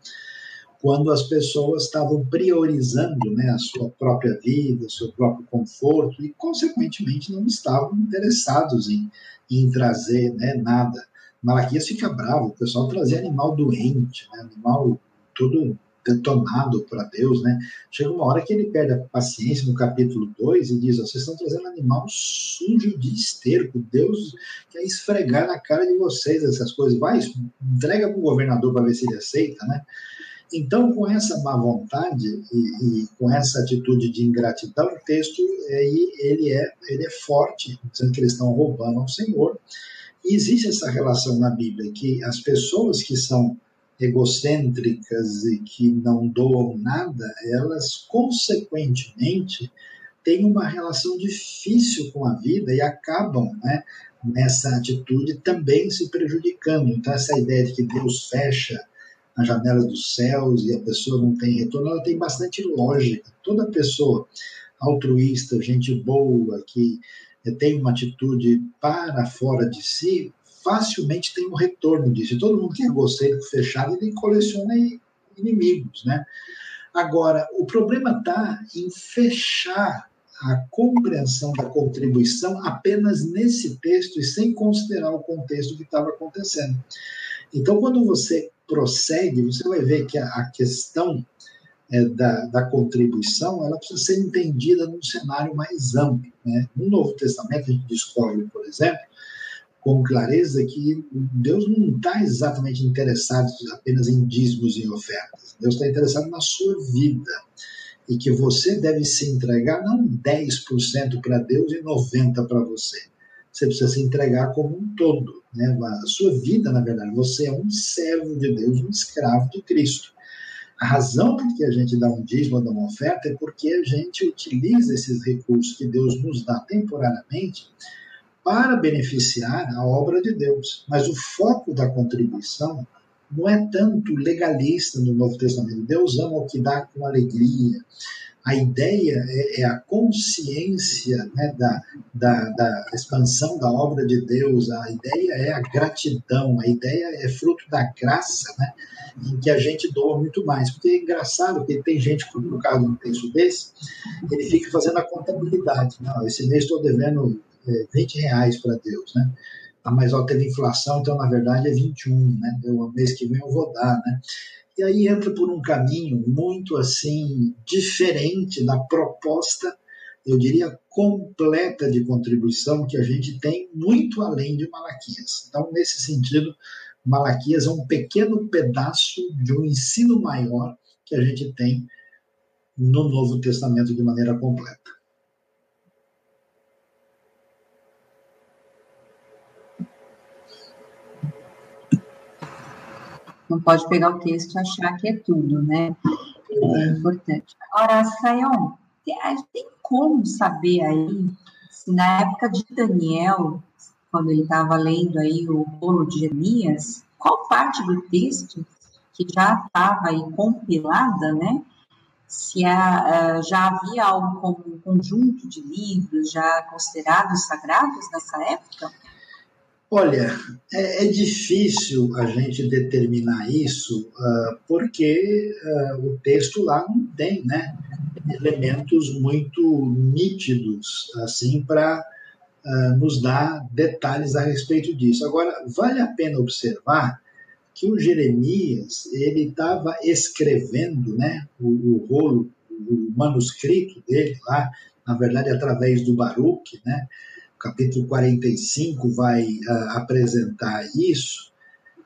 quando as pessoas estavam priorizando né, a sua própria vida, o seu próprio conforto e, consequentemente, não estavam interessados em, em trazer né, nada. Malaquias fica bravo, o pessoal trazia animal doente, né, animal todo detonado para Deus, né? Chega uma hora que ele perde a paciência no capítulo 2 e diz: Vocês estão trazendo animal sujo de esterco. Deus quer esfregar na cara de vocês essas coisas. Vai, entrega para o governador para ver se ele aceita, né? Então, com essa má vontade e, e, com essa atitude de ingratidão, o texto aí, ele, é, ele é forte, dizendo que eles estão roubando ao Senhor. E existe essa relação na Bíblia, que as pessoas que são egocêntricas e que não doam nada, elas, consequentemente, têm uma relação difícil com a vida e acabam né, nessa atitude também se prejudicando. Então, essa ideia de que Deus fecha a janela dos céus e a pessoa não tem retorno, ela tem bastante lógica. Toda pessoa altruísta, gente boa, que tem uma atitude para fora de si, facilmente tem um retorno disso. E todo mundo que é egocêntrico, fechado, ele coleciona inimigos, né? Agora, o problema está em fechar a compreensão da contribuição apenas nesse texto e sem considerar o contexto que estava acontecendo. Então, quando você prossegue, você vai ver que a, a questão é, da, da, contribuição ela precisa ser entendida num cenário mais amplo. Né? No Novo Testamento, a gente descobre, por exemplo, com clareza que Deus não está exatamente interessado apenas em dízimos e ofertas. Deus está interessado na sua vida. E que você deve se entregar não 10% para Deus e 90% para você. Você precisa se entregar como um todo. Né? A sua vida, na verdade, você é um servo de Deus, um escravo de Cristo. A razão por que a gente dá um dízimo dá uma oferta é porque a gente utiliza esses recursos que Deus nos dá temporariamente para beneficiar a obra de Deus. Mas o foco da contribuição não é tanto legalista no Novo Testamento. Deus ama o que dá com alegria. A ideia é, é a consciência né, da, da, da, expansão da obra de Deus, a ideia é a gratidão, a ideia é fruto da graça, né, em que a gente doa muito mais. Porque é engraçado, porque tem gente, no caso de um texto desse, ele fica fazendo a contabilidade. Não, esse mês estou devendo é, 20 reais para Deus, né? A mais alta teve inflação, então na verdade é 21, né? O mês que vem eu vou dar, né? E aí entra por um caminho muito assim diferente da proposta, eu diria completa de contribuição que a gente tem muito além de Malaquias. Então, nesse sentido, Malaquias é um pequeno pedaço de um ensino maior que a gente tem no Novo Testamento de maneira completa. Não pode pegar o texto e achar que é tudo, né? É importante. Agora, Sayon, tem como saber aí se na época de Daniel, quando ele estava lendo aí o bolo de Jeremias, qual parte do texto que já estava aí compilada, né? Se a, já havia algo como um conjunto de livros já considerados sagrados nessa época? Olha, é, é, difícil a gente determinar isso, uh, porque uh, o texto lá não tem né, elementos muito nítidos assim para uh, nos dar detalhes a respeito disso. Agora, vale a pena observar que o Jeremias ele estava escrevendo né, o, o rolo, o manuscrito dele lá, na verdade através do Baruch, né, capítulo 45 vai uh, apresentar isso,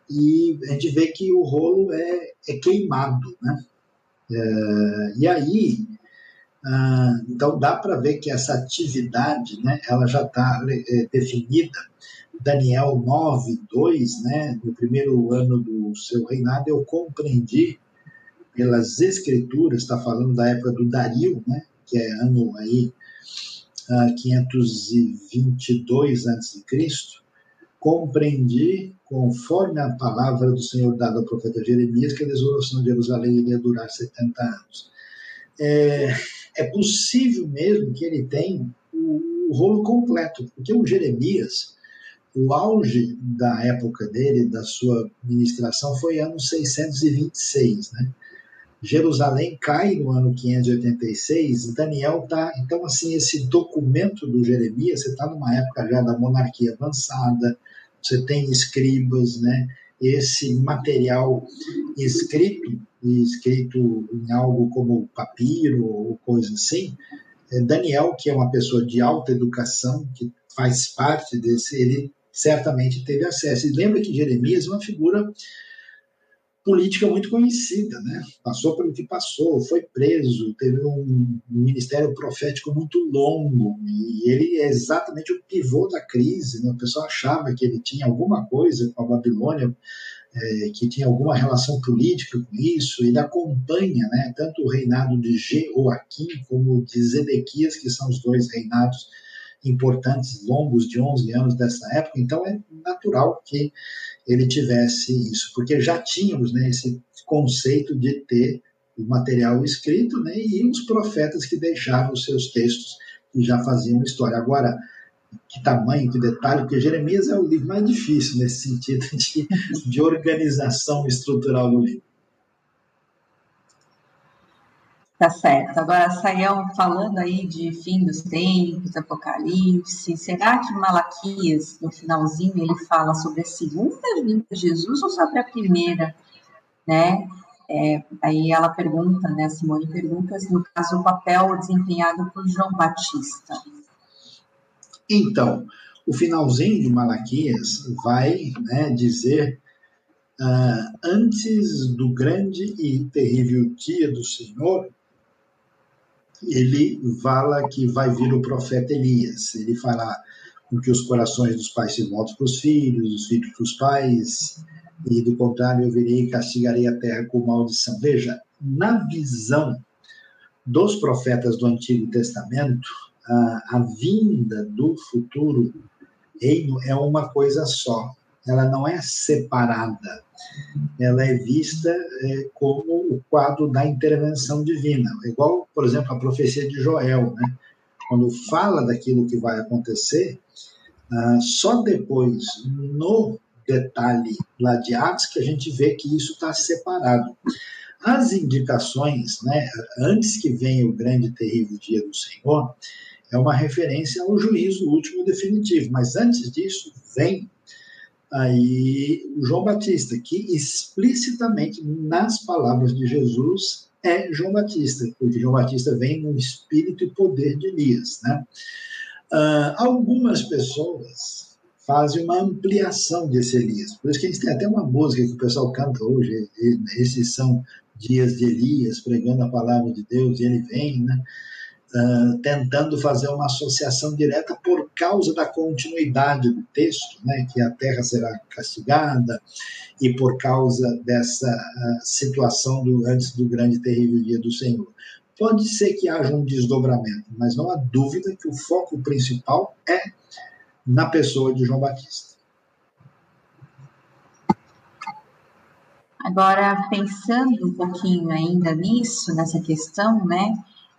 e a gente vê que o rolo é, é queimado, né? É, e aí, uh, então dá para ver que essa atividade, né, ela já está é, definida. Daniel 9, 2, né, no primeiro ano do seu reinado, eu compreendi pelas escrituras, está falando da época do Dario, né, que é ano aí 522 a.C., compreendi, conforme a palavra do Senhor dada ao profeta Jeremias, que a desolação de Jerusalém iria durar 70 anos. É, é possível mesmo que ele tenha o, o rolo completo, porque o Jeremias, o auge da época dele, da sua ministração, foi ano 626, né? Jerusalém cai no ano 586, Daniel está. Então, assim, esse documento do Jeremias, você está numa época já da monarquia avançada, você tem escribas, né? esse material escrito, escrito em algo como papiro ou coisa assim, é, Daniel, que é uma pessoa de alta educação, que faz parte desse, ele certamente teve acesso. E lembra que Jeremias é uma figura política muito conhecida, né? Passou pelo que passou, foi preso, teve um ministério profético muito longo e ele é exatamente o pivô da crise. Né? O pessoal achava que ele tinha alguma coisa com a Babilônia, é, que tinha alguma relação política com isso. Ele acompanha, né? Tanto o reinado de Jeoaquim como de Zedequias, que são os dois reinados importantes, longos de 11 anos dessa época. Então é natural que ele tivesse isso, porque já tínhamos né, esse conceito de ter o material escrito né, e os profetas que deixavam os seus textos e já faziam história. Agora, que tamanho, que detalhe, porque Jeremias é o livro mais difícil nesse sentido de, de organização estrutural do livro. Tá certo. Agora, Saião, falando aí de fim dos tempos, Apocalipse, será que Malaquias, no finalzinho, ele fala sobre a segunda vinda de Jesus ou sobre a primeira? Né? É, aí ela pergunta, né, Simone pergunta, no caso, o papel desempenhado por João Batista. Então, o finalzinho de Malaquias vai né, dizer uh, antes do grande e terrível dia do Senhor, ele fala que vai vir o profeta Elias. Ele fará com que os corações dos pais se voltem para os filhos, os filhos para os pais, e do contrário eu virei e castigarei a terra com maldição. Veja, na visão dos profetas do Antigo Testamento, a, a vinda do futuro reino é uma coisa só ela não é separada, ela é vista é, como o quadro da intervenção divina, igual, por exemplo, a profecia de Joel, né? quando fala daquilo que vai acontecer, ah, só depois, no detalhe lá de Atos, que a gente vê que isso está separado. As indicações, né, antes que venha o grande e terrível dia do Senhor, é uma referência ao juízo último definitivo, mas antes disso vem aí João Batista, que explicitamente nas palavras de Jesus é João Batista, porque João Batista vem no espírito e poder de Elias. Né? Uh, algumas pessoas fazem uma ampliação desse Elias, por isso que a gente tem até uma música que o pessoal canta hoje, esses são dias de Elias, pregando a palavra de Deus, e ele vem, né? Tentando fazer uma associação direta por causa da continuidade do texto, né, que a terra será castigada, e por causa dessa uh, situação do, antes do grande e terrível dia do Senhor. Pode ser que haja um desdobramento, mas não há dúvida que o foco principal é na pessoa de João Batista. Agora, pensando um pouquinho ainda nisso, nessa questão, né?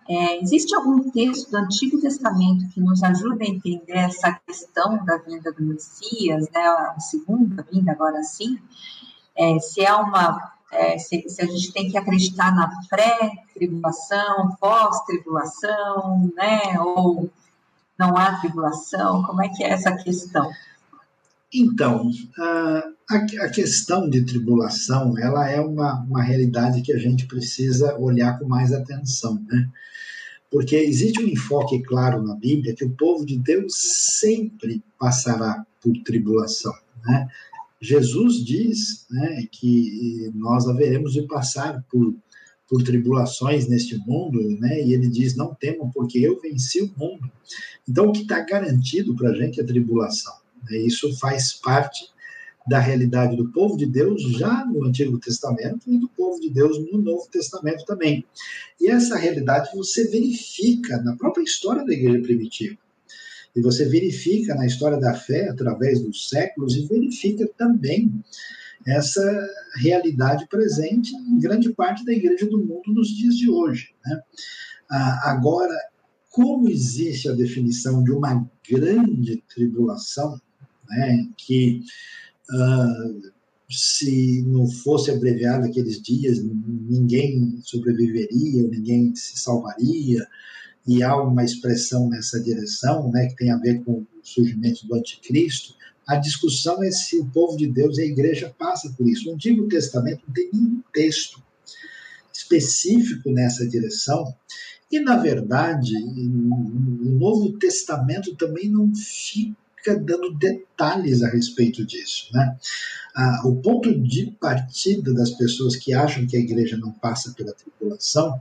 É, existe algum texto do Antigo Testamento que nos ajuda a entender essa questão da vinda do Messias, né, a segunda vinda, agora sim? É, se é uma. É, se, se, a gente tem que acreditar na pré-tribulação, pós-tribulação, né, ou não há tribulação, como é que é essa questão? Então, a, questão de tribulação, ela é uma, uma realidade que a gente precisa olhar com mais atenção, né? Porque existe um enfoque claro na Bíblia que o povo de Deus sempre passará por tribulação, né? Jesus diz né, que nós haveremos de passar por, por tribulações neste mundo, né? E ele diz: Não temam, porque eu venci o mundo. Então, o que está garantido para a gente é tribulação. Né? Isso faz parte da realidade do povo de Deus já no Antigo Testamento e do povo de Deus no Novo Testamento também. E essa realidade você verifica na própria história da igreja primitiva. E você verifica na história da fé através dos séculos e verifica também essa realidade presente em grande parte da igreja do mundo nos dias de hoje. Né? Ah, agora, como existe a definição de uma grande tribulação, né, que uh, se não fosse abreviado aqueles dias, ninguém sobreviveria, ninguém se salvaria, e há uma expressão nessa direção, né, que tem a ver com o surgimento do anticristo, A discussão é se o povo de Deus e a igreja passa por isso. O Antigo Testamento não tem nenhum texto específico nessa direção. E, na verdade, o Novo Testamento também não fica dando detalhes a respeito disso. Né? Ah, o ponto de partida das pessoas que acham que a igreja não passa pela tribulação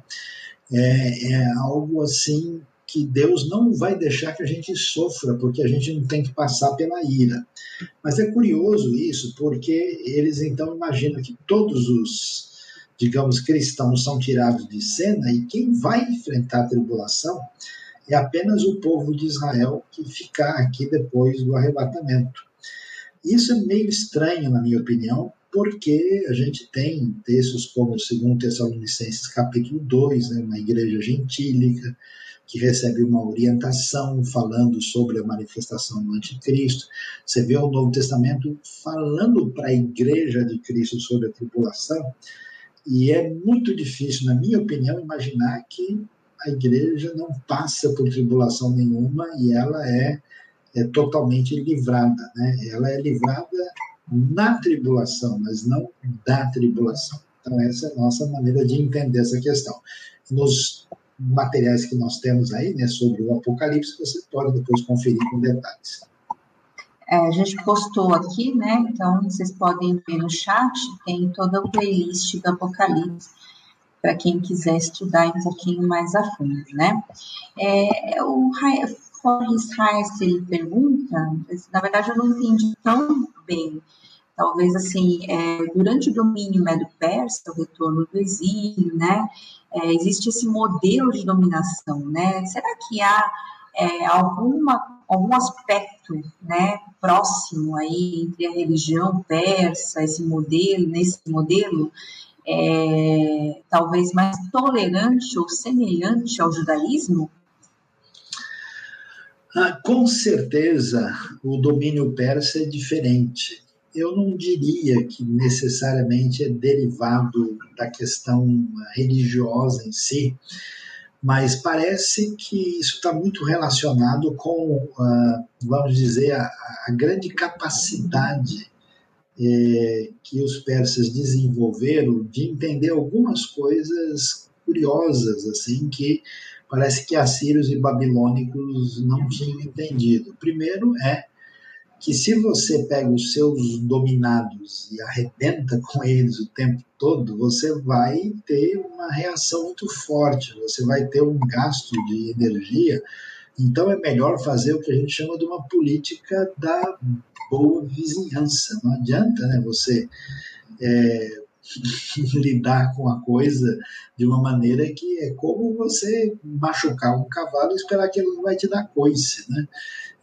é, é algo assim que Deus não vai deixar que a gente sofra, porque a gente não tem que passar pela ira. Mas é curioso isso, porque eles então imaginam que todos os, digamos, cristãos são tirados de cena e quem vai enfrentar a tribulação é apenas o povo de Israel que ficar aqui depois do arrebatamento. Isso é meio estranho, na minha opinião, porque a gente tem textos como 2 Tessalonicenses capítulo 2, né, uma igreja gentílica, que recebe uma orientação falando sobre a manifestação do anticristo. Você vê o Novo Testamento falando para a igreja de Cristo sobre a tribulação, e é muito difícil, na minha opinião, imaginar que a igreja não passa por tribulação nenhuma e ela é, é totalmente livrada. Né? Ela é livrada na tribulação, mas não da tribulação. Então, essa é a nossa maneira de entender essa questão. Nos materiais que nós temos aí, né, sobre o Apocalipse, você pode depois conferir com detalhes. É, a gente postou aqui, né? Então vocês podem ver no chat, tem toda a playlist do Apocalipse para quem quiser estudar um pouquinho mais a fundo, né? É, o Forrest Reis, ele pergunta, na verdade eu não entendi tão bem, talvez assim, é, durante o domínio medo-persa, o retorno do exílio, né? é, existe esse modelo de dominação, né? Será que há é, alguma, algum aspecto, né, próximo aí entre a religião persa, esse modelo, nesse modelo, é, talvez mais tolerante ou semelhante ao judaísmo? Ah, com certeza, o domínio persa é diferente eu não diria que necessariamente é derivado da questão religiosa em si, mas parece que isso está muito relacionado com, uh, vamos dizer, a, a grande capacidade é, que os persas desenvolveram de entender algumas coisas curiosas, assim, que parece que assírios e babilônicos não tinham entendido. Primeiro é que se você pega os seus dominados e arrebenta com eles o tempo todo, você vai ter uma reação muito forte, você vai ter um gasto de energia. Então é melhor fazer o que a gente chama de uma política da boa vizinhança. Não adianta né, você é, lidar com a coisa de uma maneira que é como você machucar um cavalo e esperar que ele não vai te dar coice, né?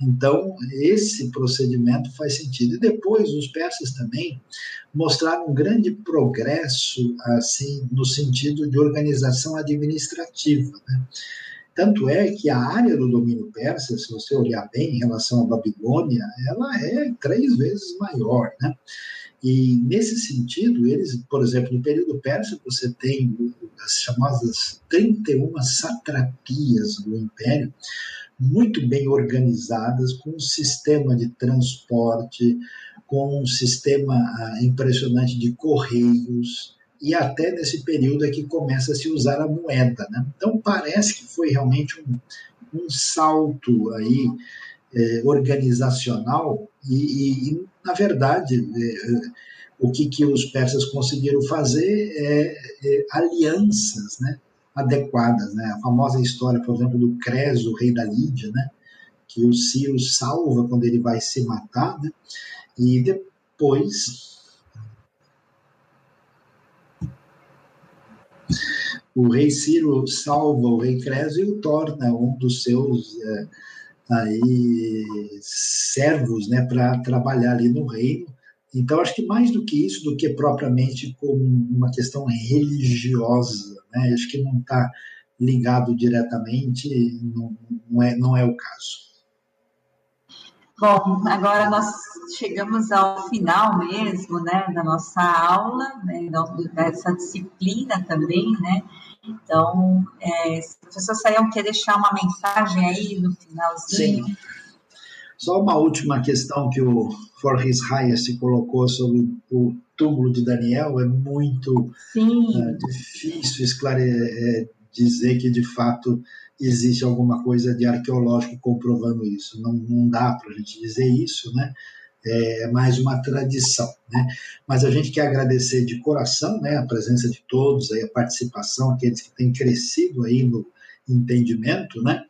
Então, esse procedimento faz sentido. E depois, os persas também mostraram um grande progresso, assim, no sentido de organização administrativa, né? Tanto é que a área do domínio persa, se você olhar bem em relação à Babilônia, ela é três vezes maior, né? E, nesse sentido, eles, por exemplo, no período persa, você tem as chamadas 31 satrapias do império, muito bem organizadas, com um sistema de transporte, com um sistema ah, impressionante de correios, e até nesse período é que começa a se usar a moeda. Né? Então, parece que foi realmente um, um salto aí é, organizacional e, e, e, na verdade, é, o que, que os persas conseguiram fazer é, é, alianças né, adequadas. Né? A famosa história, por exemplo, do Creso, rei da Lídia, né, que o Ciro salva quando ele vai se matar, né, e depois. O rei Ciro salva o rei Creso e o torna um dos seus é, aí servos, né, para trabalhar ali no reino. Então, acho que mais do que isso, do que propriamente como uma questão religiosa, né, acho que não está ligado diretamente, não, não, é, não é o caso. Bom, agora nós chegamos ao final mesmo, né, da nossa aula, né, dessa disciplina também, né, então, é, se o professor Sayão quer deixar uma mensagem aí no finalzinho. Sim. Só uma última questão que o For His Highest colocou sobre o túmulo de Daniel, é muito é, difícil esclarecer, é, dizer que de fato existe alguma coisa de arqueológico comprovando isso. Não, não dá para a gente dizer isso, né? É, é mais uma tradição, né? Mas a gente quer agradecer de coração, né, a presença de todos, aí a participação, aqueles que têm crescido aí no entendimento, né?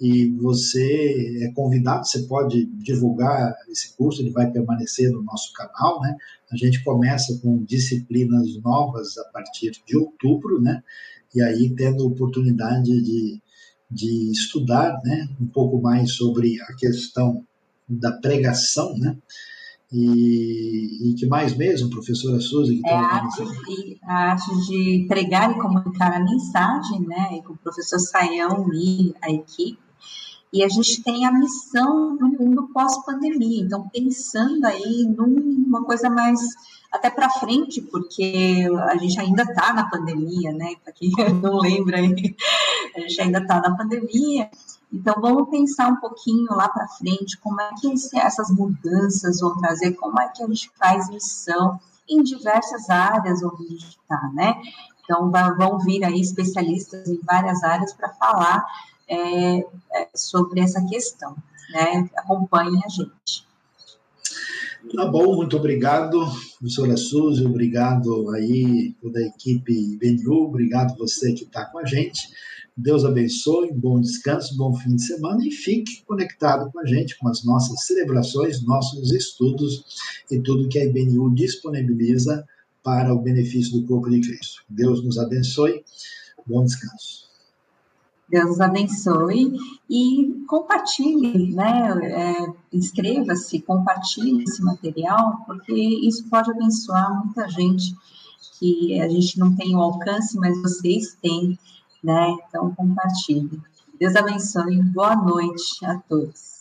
E você é convidado, você pode divulgar esse curso, ele vai permanecer no nosso canal, né? A gente começa com disciplinas novas a partir de outubro, né? E aí tendo oportunidade de de estudar né, um pouco mais sobre a questão da pregação, né? E, e que mais mesmo, professora Souza? Que é a arte, a arte de pregar e comunicar a mensagem, né? Com o professor Saião e a equipe. E a gente tem a missão no mundo pós-pandemia. Então, pensando aí numa coisa mais até para frente, porque a gente ainda está na pandemia, né? Para quem não lembra aí, a gente ainda está na pandemia. Então, vamos pensar um pouquinho lá para frente, como é que essas mudanças vão trazer, como é que a gente faz missão em diversas áreas onde a gente está, né? Então, vão vir aí especialistas em várias áreas para falar é, é, sobre essa questão, né? Acompanhem a gente. Tá bom, muito obrigado, professora Suzy, obrigado aí toda a equipe BNU, obrigado você que está com a gente. Deus abençoe, bom descanso, bom fim de semana e fique conectado com a gente, com as nossas celebrações, nossos estudos e tudo que a IBNU disponibiliza para o benefício do corpo de Cristo. Deus nos abençoe, bom descanso. Deus os abençoe e compartilhe, né? É, inscreva-se, compartilhe esse material, porque isso pode abençoar muita gente que a gente não tem o alcance, mas vocês têm, né? Então compartilhe. Deus abençoe. Boa noite a todos.